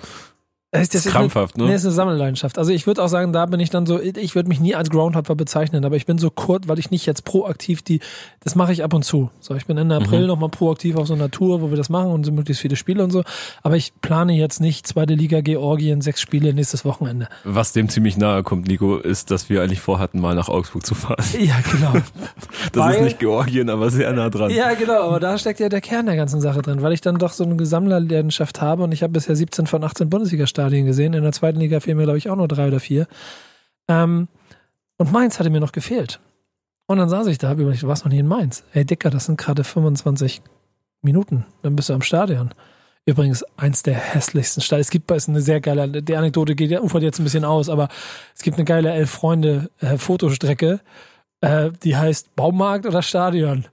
Das ist krampfhaft, eine, ne? Nee, ist eine Sammelleidenschaft. Also ich würde auch sagen, da bin ich dann so, ich würde mich nie als Groundhopper bezeichnen, aber ich bin so kurz, weil ich nicht jetzt proaktiv die, das mache ich ab und zu. So, ich bin Ende April Mhm. nochmal proaktiv auf so einer Tour, wo wir das machen und so möglichst viele Spiele und so. Aber ich plane jetzt nicht zweite Liga Georgien, sechs Spiele nächstes Wochenende. Was dem ziemlich nahe kommt, Nico, ist, dass wir eigentlich vorhatten, mal nach Augsburg zu fahren. Ja, genau. [LAUGHS] Das Weil- ist nicht Georgien, aber sehr nah dran. Ja, genau, aber da steckt ja der Kern der ganzen Sache drin, weil ich dann doch so eine Gesammlerleidenschaft habe und ich habe bisher 17 von 18 Bundesliga-Stadien gesehen. In der zweiten Liga fehlen mir, glaube ich, auch nur drei oder vier. Ähm, und Mainz hatte mir noch gefehlt. Und dann saß ich da, hab überlegt, du warst noch nie in Mainz. Ey, Dicker, das sind gerade 25 Minuten. Dann bist du am Stadion. Übrigens eins der hässlichsten Stadien. Es gibt ist eine sehr geile, die Anekdote geht ufert jetzt ein bisschen aus, aber es gibt eine geile elf Freunde äh, äh, die heißt Baumarkt oder Stadion.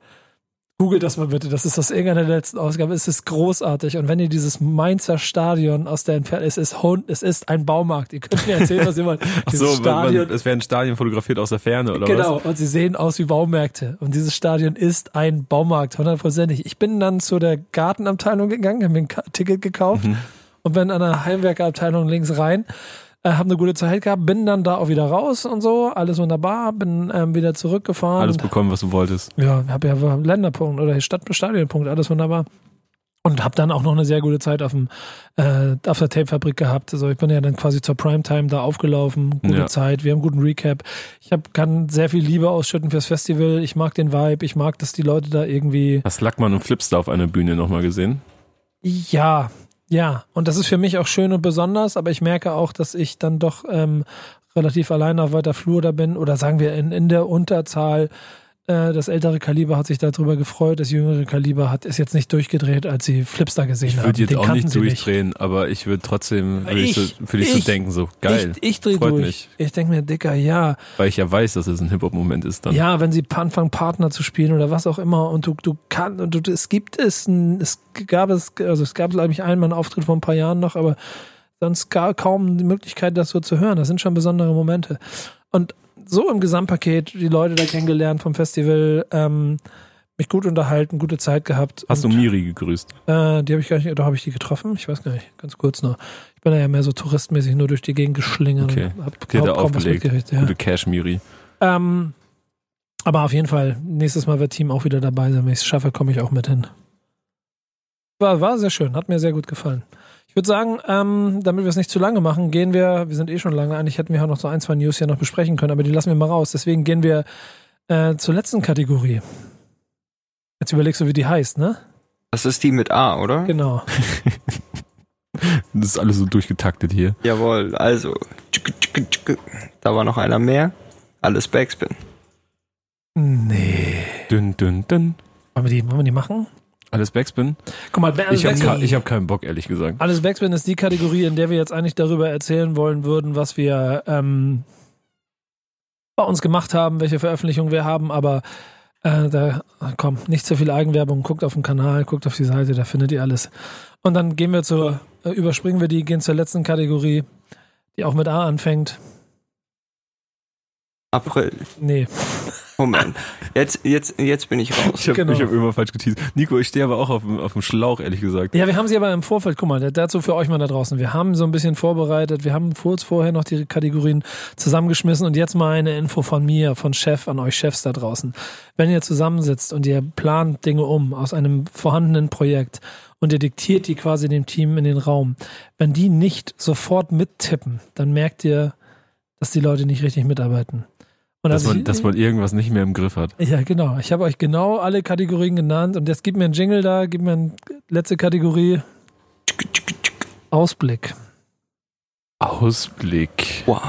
Googelt das mal bitte, das ist aus irgendeiner der letzten Ausgabe. Es ist großartig. Und wenn ihr dieses Mainzer Stadion aus der Entfernung, es ist Hund, es ist ein Baumarkt. Ihr könnt mir erzählen, was ihr wollt. [LAUGHS] Ach Dieses so, Stadion, man, es werden Stadien fotografiert aus der Ferne, oder genau. was? Und sie sehen aus wie Baumärkte. Und dieses Stadion ist ein Baumarkt, hundertprozentig. Ich bin dann zu der Gartenabteilung gegangen, habe mir ein Ticket gekauft Mhm. und bin an der Heimwerkerabteilung links rein. Äh, habe eine gute Zeit gehabt, bin dann da auch wieder raus und so, alles wunderbar, bin ähm, wieder zurückgefahren. Alles bekommen, was du wolltest. Ja, habe ja Länderpunkt oder Stadt Stadionpunkt, alles wunderbar. Und habe dann auch noch eine sehr gute Zeit auf, dem, äh, auf der Tapefabrik gehabt. Also ich bin ja dann quasi zur Primetime da aufgelaufen. Gute Ja. Zeit, wir haben einen guten Recap. Ich hab, kann sehr viel Liebe ausschütten fürs Festival. Ich mag den Vibe, ich mag, dass die Leute da irgendwie. Hast Lackmann und Flipstar auf einer Bühne nochmal gesehen? Ja, ja. Und das ist für mich auch schön und besonders, aber ich merke auch, dass ich dann doch ähm, relativ allein auf weiter Flur da bin. Oder sagen wir in, in der Unterzahl. Äh, das ältere Kaliber hat sich darüber gefreut, das jüngere Kaliber hat ist jetzt nicht durchgedreht, als sie Flipstar gesehen Ich haben. würde jetzt Den auch nicht durchdrehen, aber ich würde trotzdem, würde ich, Ich- so, ich so ich- denken, so geil. Ich, ich drehe durch. mich. Ich denke mir, Dicker, ja. Weil ich ja weiß, dass es ein Hip-Hop-Moment ist dann. Ja, wenn sie anfangen, Partner zu spielen oder was auch immer und du, du kannst, und du, es gibt es, ein, es gab es, also es gab, glaube ich, einmal einen Auftritt vor ein paar Jahren noch, aber sonst gar kaum die Möglichkeit, das so zu hören. Das sind schon besondere Momente. Und so im Gesamtpaket, die Leute da kennengelernt vom Festival, ähm, mich gut unterhalten, gute Zeit gehabt. Hast du und, Miri gegrüßt? äh, die habe ich gar nicht, oder habe ich die getroffen? Ich weiß gar nicht, ganz kurz noch. Ich bin ja mehr so touristmäßig nur durch die Gegend geschlingert Okay. und hab Die hat er kaum was aufgelegt. ja. Gute Cash-Miri. Ähm, aber auf jeden Fall, nächstes Mal wird Team auch wieder dabei sein. Wenn ich es schaffe, komme ich auch mit hin. War, war sehr schön, hat mir sehr gut gefallen. Ich würde sagen, ähm, damit wir es nicht zu lange machen, gehen wir, wir sind eh schon lange, eigentlich hätten wir auch noch so ein, zwei News hier noch besprechen können, aber die lassen wir mal raus. Deswegen gehen wir äh, zur letzten Kategorie. Jetzt überlegst du, wie die heißt, ne? Das ist die mit A, oder? Genau. [LAUGHS] Das ist alles so durchgetaktet hier. Jawohl, also. Da war noch einer mehr. Alles Backspin. Nee. Dünn, dünn, dünn. Wollen wir die, wollen wir die machen? Alles Backspin? Guck mal, alles Ich habe hab keinen Bock, ehrlich gesagt. Alles Backspin ist die Kategorie, in der wir jetzt eigentlich darüber erzählen wollen würden, was wir, ähm, bei uns gemacht haben, welche Veröffentlichungen wir haben, aber äh, da komm, nicht zu viel Eigenwerbung, guckt auf den Kanal, guckt auf die Seite, da findet ihr alles. Und dann gehen wir zur, äh, überspringen wir die, gehen zur letzten Kategorie, die auch mit A anfängt. April. Nee. Moment. Jetzt, jetzt, jetzt bin ich raus. Ich habe Genau. hab immer falsch geteased. Nico, ich stehe aber auch auf dem, auf dem Schlauch, ehrlich gesagt. Ja, wir haben sie aber im Vorfeld, guck mal, dazu für euch mal da draußen. Wir haben so ein bisschen vorbereitet, wir haben kurz vorher noch die Kategorien zusammengeschmissen und jetzt mal eine Info von mir, von Chef an euch Chefs da draußen. Wenn ihr zusammensitzt und ihr plant Dinge um aus einem vorhandenen Projekt und ihr diktiert die quasi dem Team in den Raum, wenn die nicht sofort mittippen, dann merkt ihr, dass die Leute nicht richtig mitarbeiten. Und Dass man, ich- dass man irgendwas nicht mehr im Griff hat. ja, genau. Ich habe euch genau alle Kategorien genannt und jetzt gib mir einen Jingle da, gib mir eine letzte Kategorie. Ausblick. Ausblick. Wow.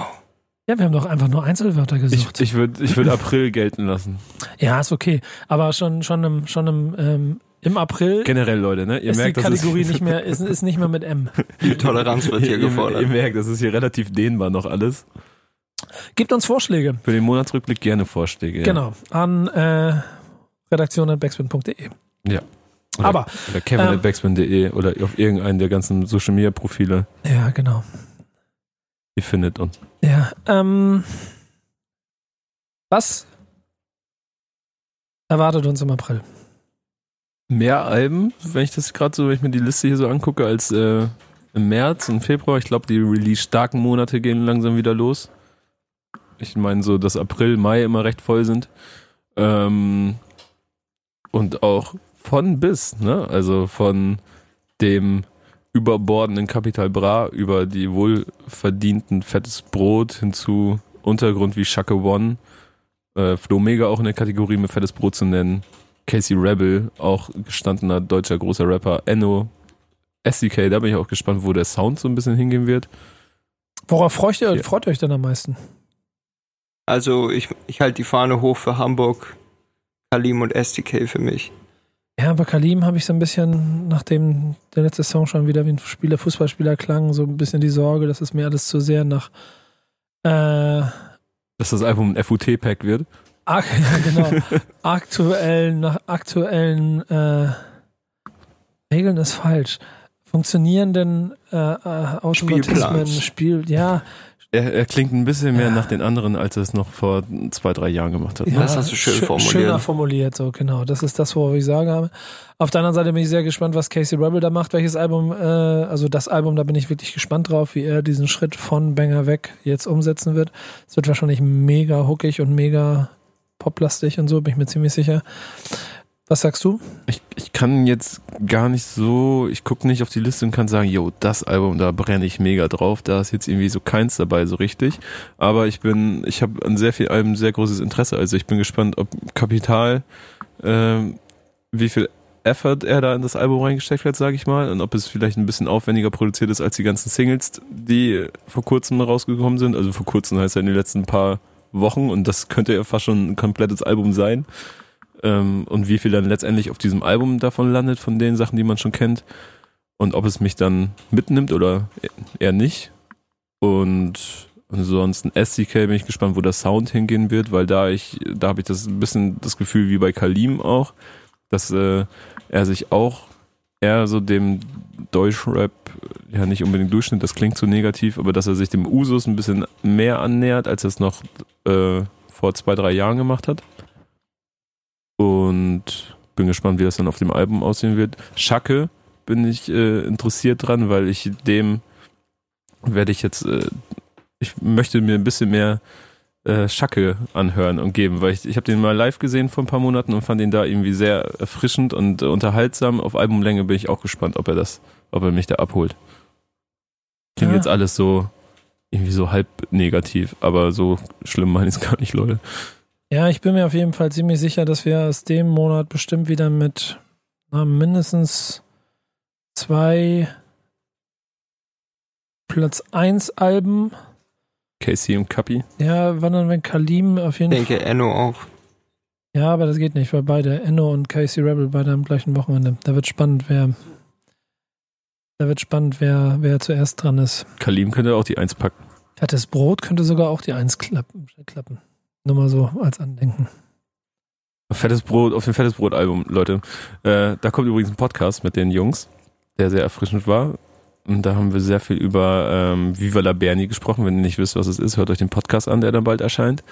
Ja, wir haben doch einfach nur Einzelwörter Ich, gesucht. ich würde ich würd April gelten lassen. ja, ist okay. Aber schon, schon im, schon im, ähm, im April Generell, Leute, ne? Ihr ist die merkt, das Kategorie ist, [LAUGHS] nicht mehr, ist, ist nicht mehr mit M. Die Toleranz wird hier ihr, ihr, gefordert. ihr merkt, das ist hier relativ dehnbar noch alles. Gebt uns Vorschläge. Für den Monatsrückblick gerne Vorschläge. ja. Genau. An äh, redaktion.backspin.de. Oder, Aber, oder kevin ähm, oder auf irgendeinen der ganzen Social Media Profile. Ja, genau. Ihr findet uns. Ja, ähm, was erwartet uns im April? Mehr Alben, wenn ich das gerade so, wenn ich mir die Liste hier so angucke, als äh, im März und Februar. Ich glaube, die release-starken Monate gehen langsam wieder los. Ich meine so, dass April, Mai immer recht voll sind. Ähm, und auch von bis, ne? Also von dem überbordenden Capital Bra über die wohlverdienten fettes Brot hin zu Untergrund wie Shaka One. Äh, Flo Mega auch in der Kategorie mit fettes Brot zu nennen. Casey Rebel, auch gestandener deutscher großer Rapper. Enno, SDK, da bin ich auch gespannt, wo der Sound so ein bisschen hingehen wird. Worauf freut ihr, Ja. freut ihr euch denn am meisten? Also ich, ich halte die Fahne hoch für Hamburg, Kalim und SDK für mich. Ja, bei Kalim habe ich so ein bisschen, nachdem der letzte Song schon wieder wie ein Spieler, Fußballspieler klang, so ein bisschen die Sorge, dass es mir alles zu sehr nach äh, Dass das Album ein FUT-Pack wird. ak [LAUGHS] ja, genau, [LAUGHS] aktuellen, nach aktuellen äh, Regeln ist falsch. Funktionierenden äh, äh, Automatismen. Spiel, ja, Er, er klingt ein bisschen mehr Ja. nach den anderen, als er es noch vor zwei, drei Jahren gemacht hat. Ja, Das hast du schön schö- formuliert. Schöner formuliert, so genau. Das ist das, worauf ich sagen habe. Auf der anderen Seite bin ich sehr gespannt, was Casey Rebel da macht, welches Album, äh, also das Album, da bin ich wirklich gespannt drauf, wie er diesen Schritt von Banger weg jetzt umsetzen wird. Es wird wahrscheinlich mega hookig und mega poplastig und so, bin ich mir ziemlich sicher. Was sagst du? Ich, ich kann jetzt gar nicht so, ich gucke nicht auf die Liste und kann sagen, yo, das Album, da brenne ich mega drauf. Da ist jetzt irgendwie so keins dabei so richtig. Aber ich bin, ich habe an sehr viel Alben sehr großes Interesse. Also ich bin gespannt, ob Kapital, ähm, wie viel Effort er da in das Album reingesteckt hat, sage ich mal, und ob es vielleicht ein bisschen aufwendiger produziert ist als die ganzen Singles, die vor kurzem rausgekommen sind. Also vor kurzem heißt ja in den letzten paar Wochen und das könnte ja fast schon ein komplettes Album sein ähm, und wie viel dann letztendlich auf diesem Album davon landet, von den Sachen, die man schon kennt. Und ob es mich dann mitnimmt oder eher nicht. Und ansonsten SDK bin ich gespannt, wo der Sound hingehen wird, weil da ich, da habe ich das ein bisschen das Gefühl wie bei Kalim auch, dass äh, er sich auch eher so dem Deutschrap, ja nicht unbedingt Durchschnitt, das klingt so negativ, aber dass er sich dem Usus ein bisschen mehr annähert, als er es noch äh, vor zwei, drei Jahren gemacht hat. Und bin gespannt, wie das dann auf dem Album aussehen wird. Schacke bin ich äh, interessiert dran, weil ich dem werde ich jetzt, äh, ich möchte mir ein bisschen mehr äh, Schacke anhören und geben, weil ich, ich habe den mal live gesehen vor ein paar Monaten und fand ihn da irgendwie sehr erfrischend und unterhaltsam. Auf Albumlänge bin ich auch gespannt, ob er das, ob er mich da abholt. Klingt Ja. jetzt alles so irgendwie so halb negativ, aber so schlimm meine ich es gar nicht, Leute. Ja, ich bin mir auf jeden Fall ziemlich sicher, dass wir aus dem Monat bestimmt wieder mit na, mindestens zwei Platz 1 Alben. Casey und Kapi. Ja, wann dann, wenn Kalim auf jeden Ich Fall. denke, Enno auch. Ja, aber das geht nicht, weil beide, Enno und Casey Rebel, beide am gleichen Wochenende. Da wird spannend, wer. Da wird spannend, wer, wer zuerst dran ist. Kalim könnte auch die Eins packen. Fettes Brot könnte sogar auch die Eins klappen. klappen. Nur mal so als Andenken. Fettes Brot, auf dem Fettes Brot-Album, Leute. Äh, da kommt übrigens ein Podcast mit den Jungs, der sehr erfrischend war. Und da haben wir sehr viel über ähm, Viva la Berni gesprochen. Wenn ihr nicht wisst, was es ist, hört euch den Podcast an, der dann bald erscheint.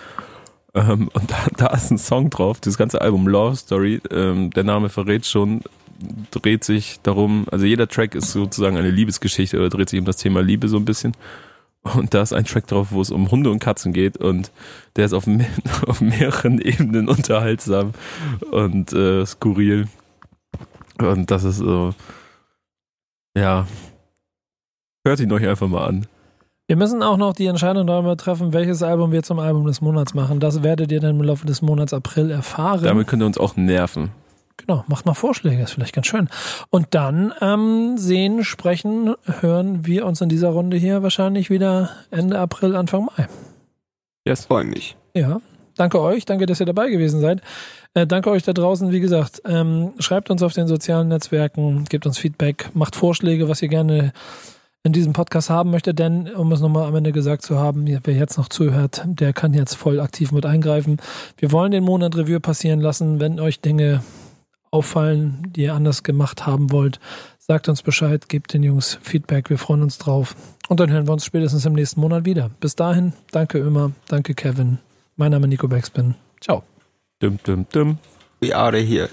Ähm, und da, da ist ein Song drauf, dieses ganze Album Love Story. Ähm, der Name verrät schon, dreht sich darum, also jeder Track ist sozusagen eine Liebesgeschichte oder dreht sich um das Thema Liebe so ein bisschen. Und da ist ein Track drauf, wo es um Hunde und Katzen geht und der ist auf, me [LAUGHS] auf mehreren Ebenen unterhaltsam und äh, skurril. Und das ist so, ja, hört ihn euch einfach mal an. Wir müssen auch noch die Entscheidung darüber treffen, welches Album wir zum Album des Monats machen. Das werdet ihr dann im Laufe des Monats April erfahren. Damit könnt ihr uns auch nerven. Genau, macht mal Vorschläge, ist vielleicht ganz schön. Und dann ähm, sehen, sprechen, hören wir uns in dieser Runde hier wahrscheinlich wieder Ende April, Anfang Mai. Yes. Freue mich. Ja, danke euch, danke, dass ihr dabei gewesen seid. Äh, danke euch da draußen, wie gesagt, ähm, schreibt uns auf den sozialen Netzwerken, gebt uns Feedback, macht Vorschläge, was ihr gerne in diesem Podcast haben möchtet, denn, um es nochmal am Ende gesagt zu haben, wer jetzt noch zuhört, der kann jetzt voll aktiv mit eingreifen. Wir wollen den Monat Revue passieren lassen, wenn euch Dinge auffallen, die ihr anders gemacht haben wollt, sagt uns Bescheid, gebt den Jungs Feedback, wir freuen uns drauf. Und dann hören wir uns spätestens im nächsten Monat wieder. Bis dahin, danke immer, danke Kevin. Mein Name ist Nico Backspin. Ciao. Dum, dum, dum. We are here.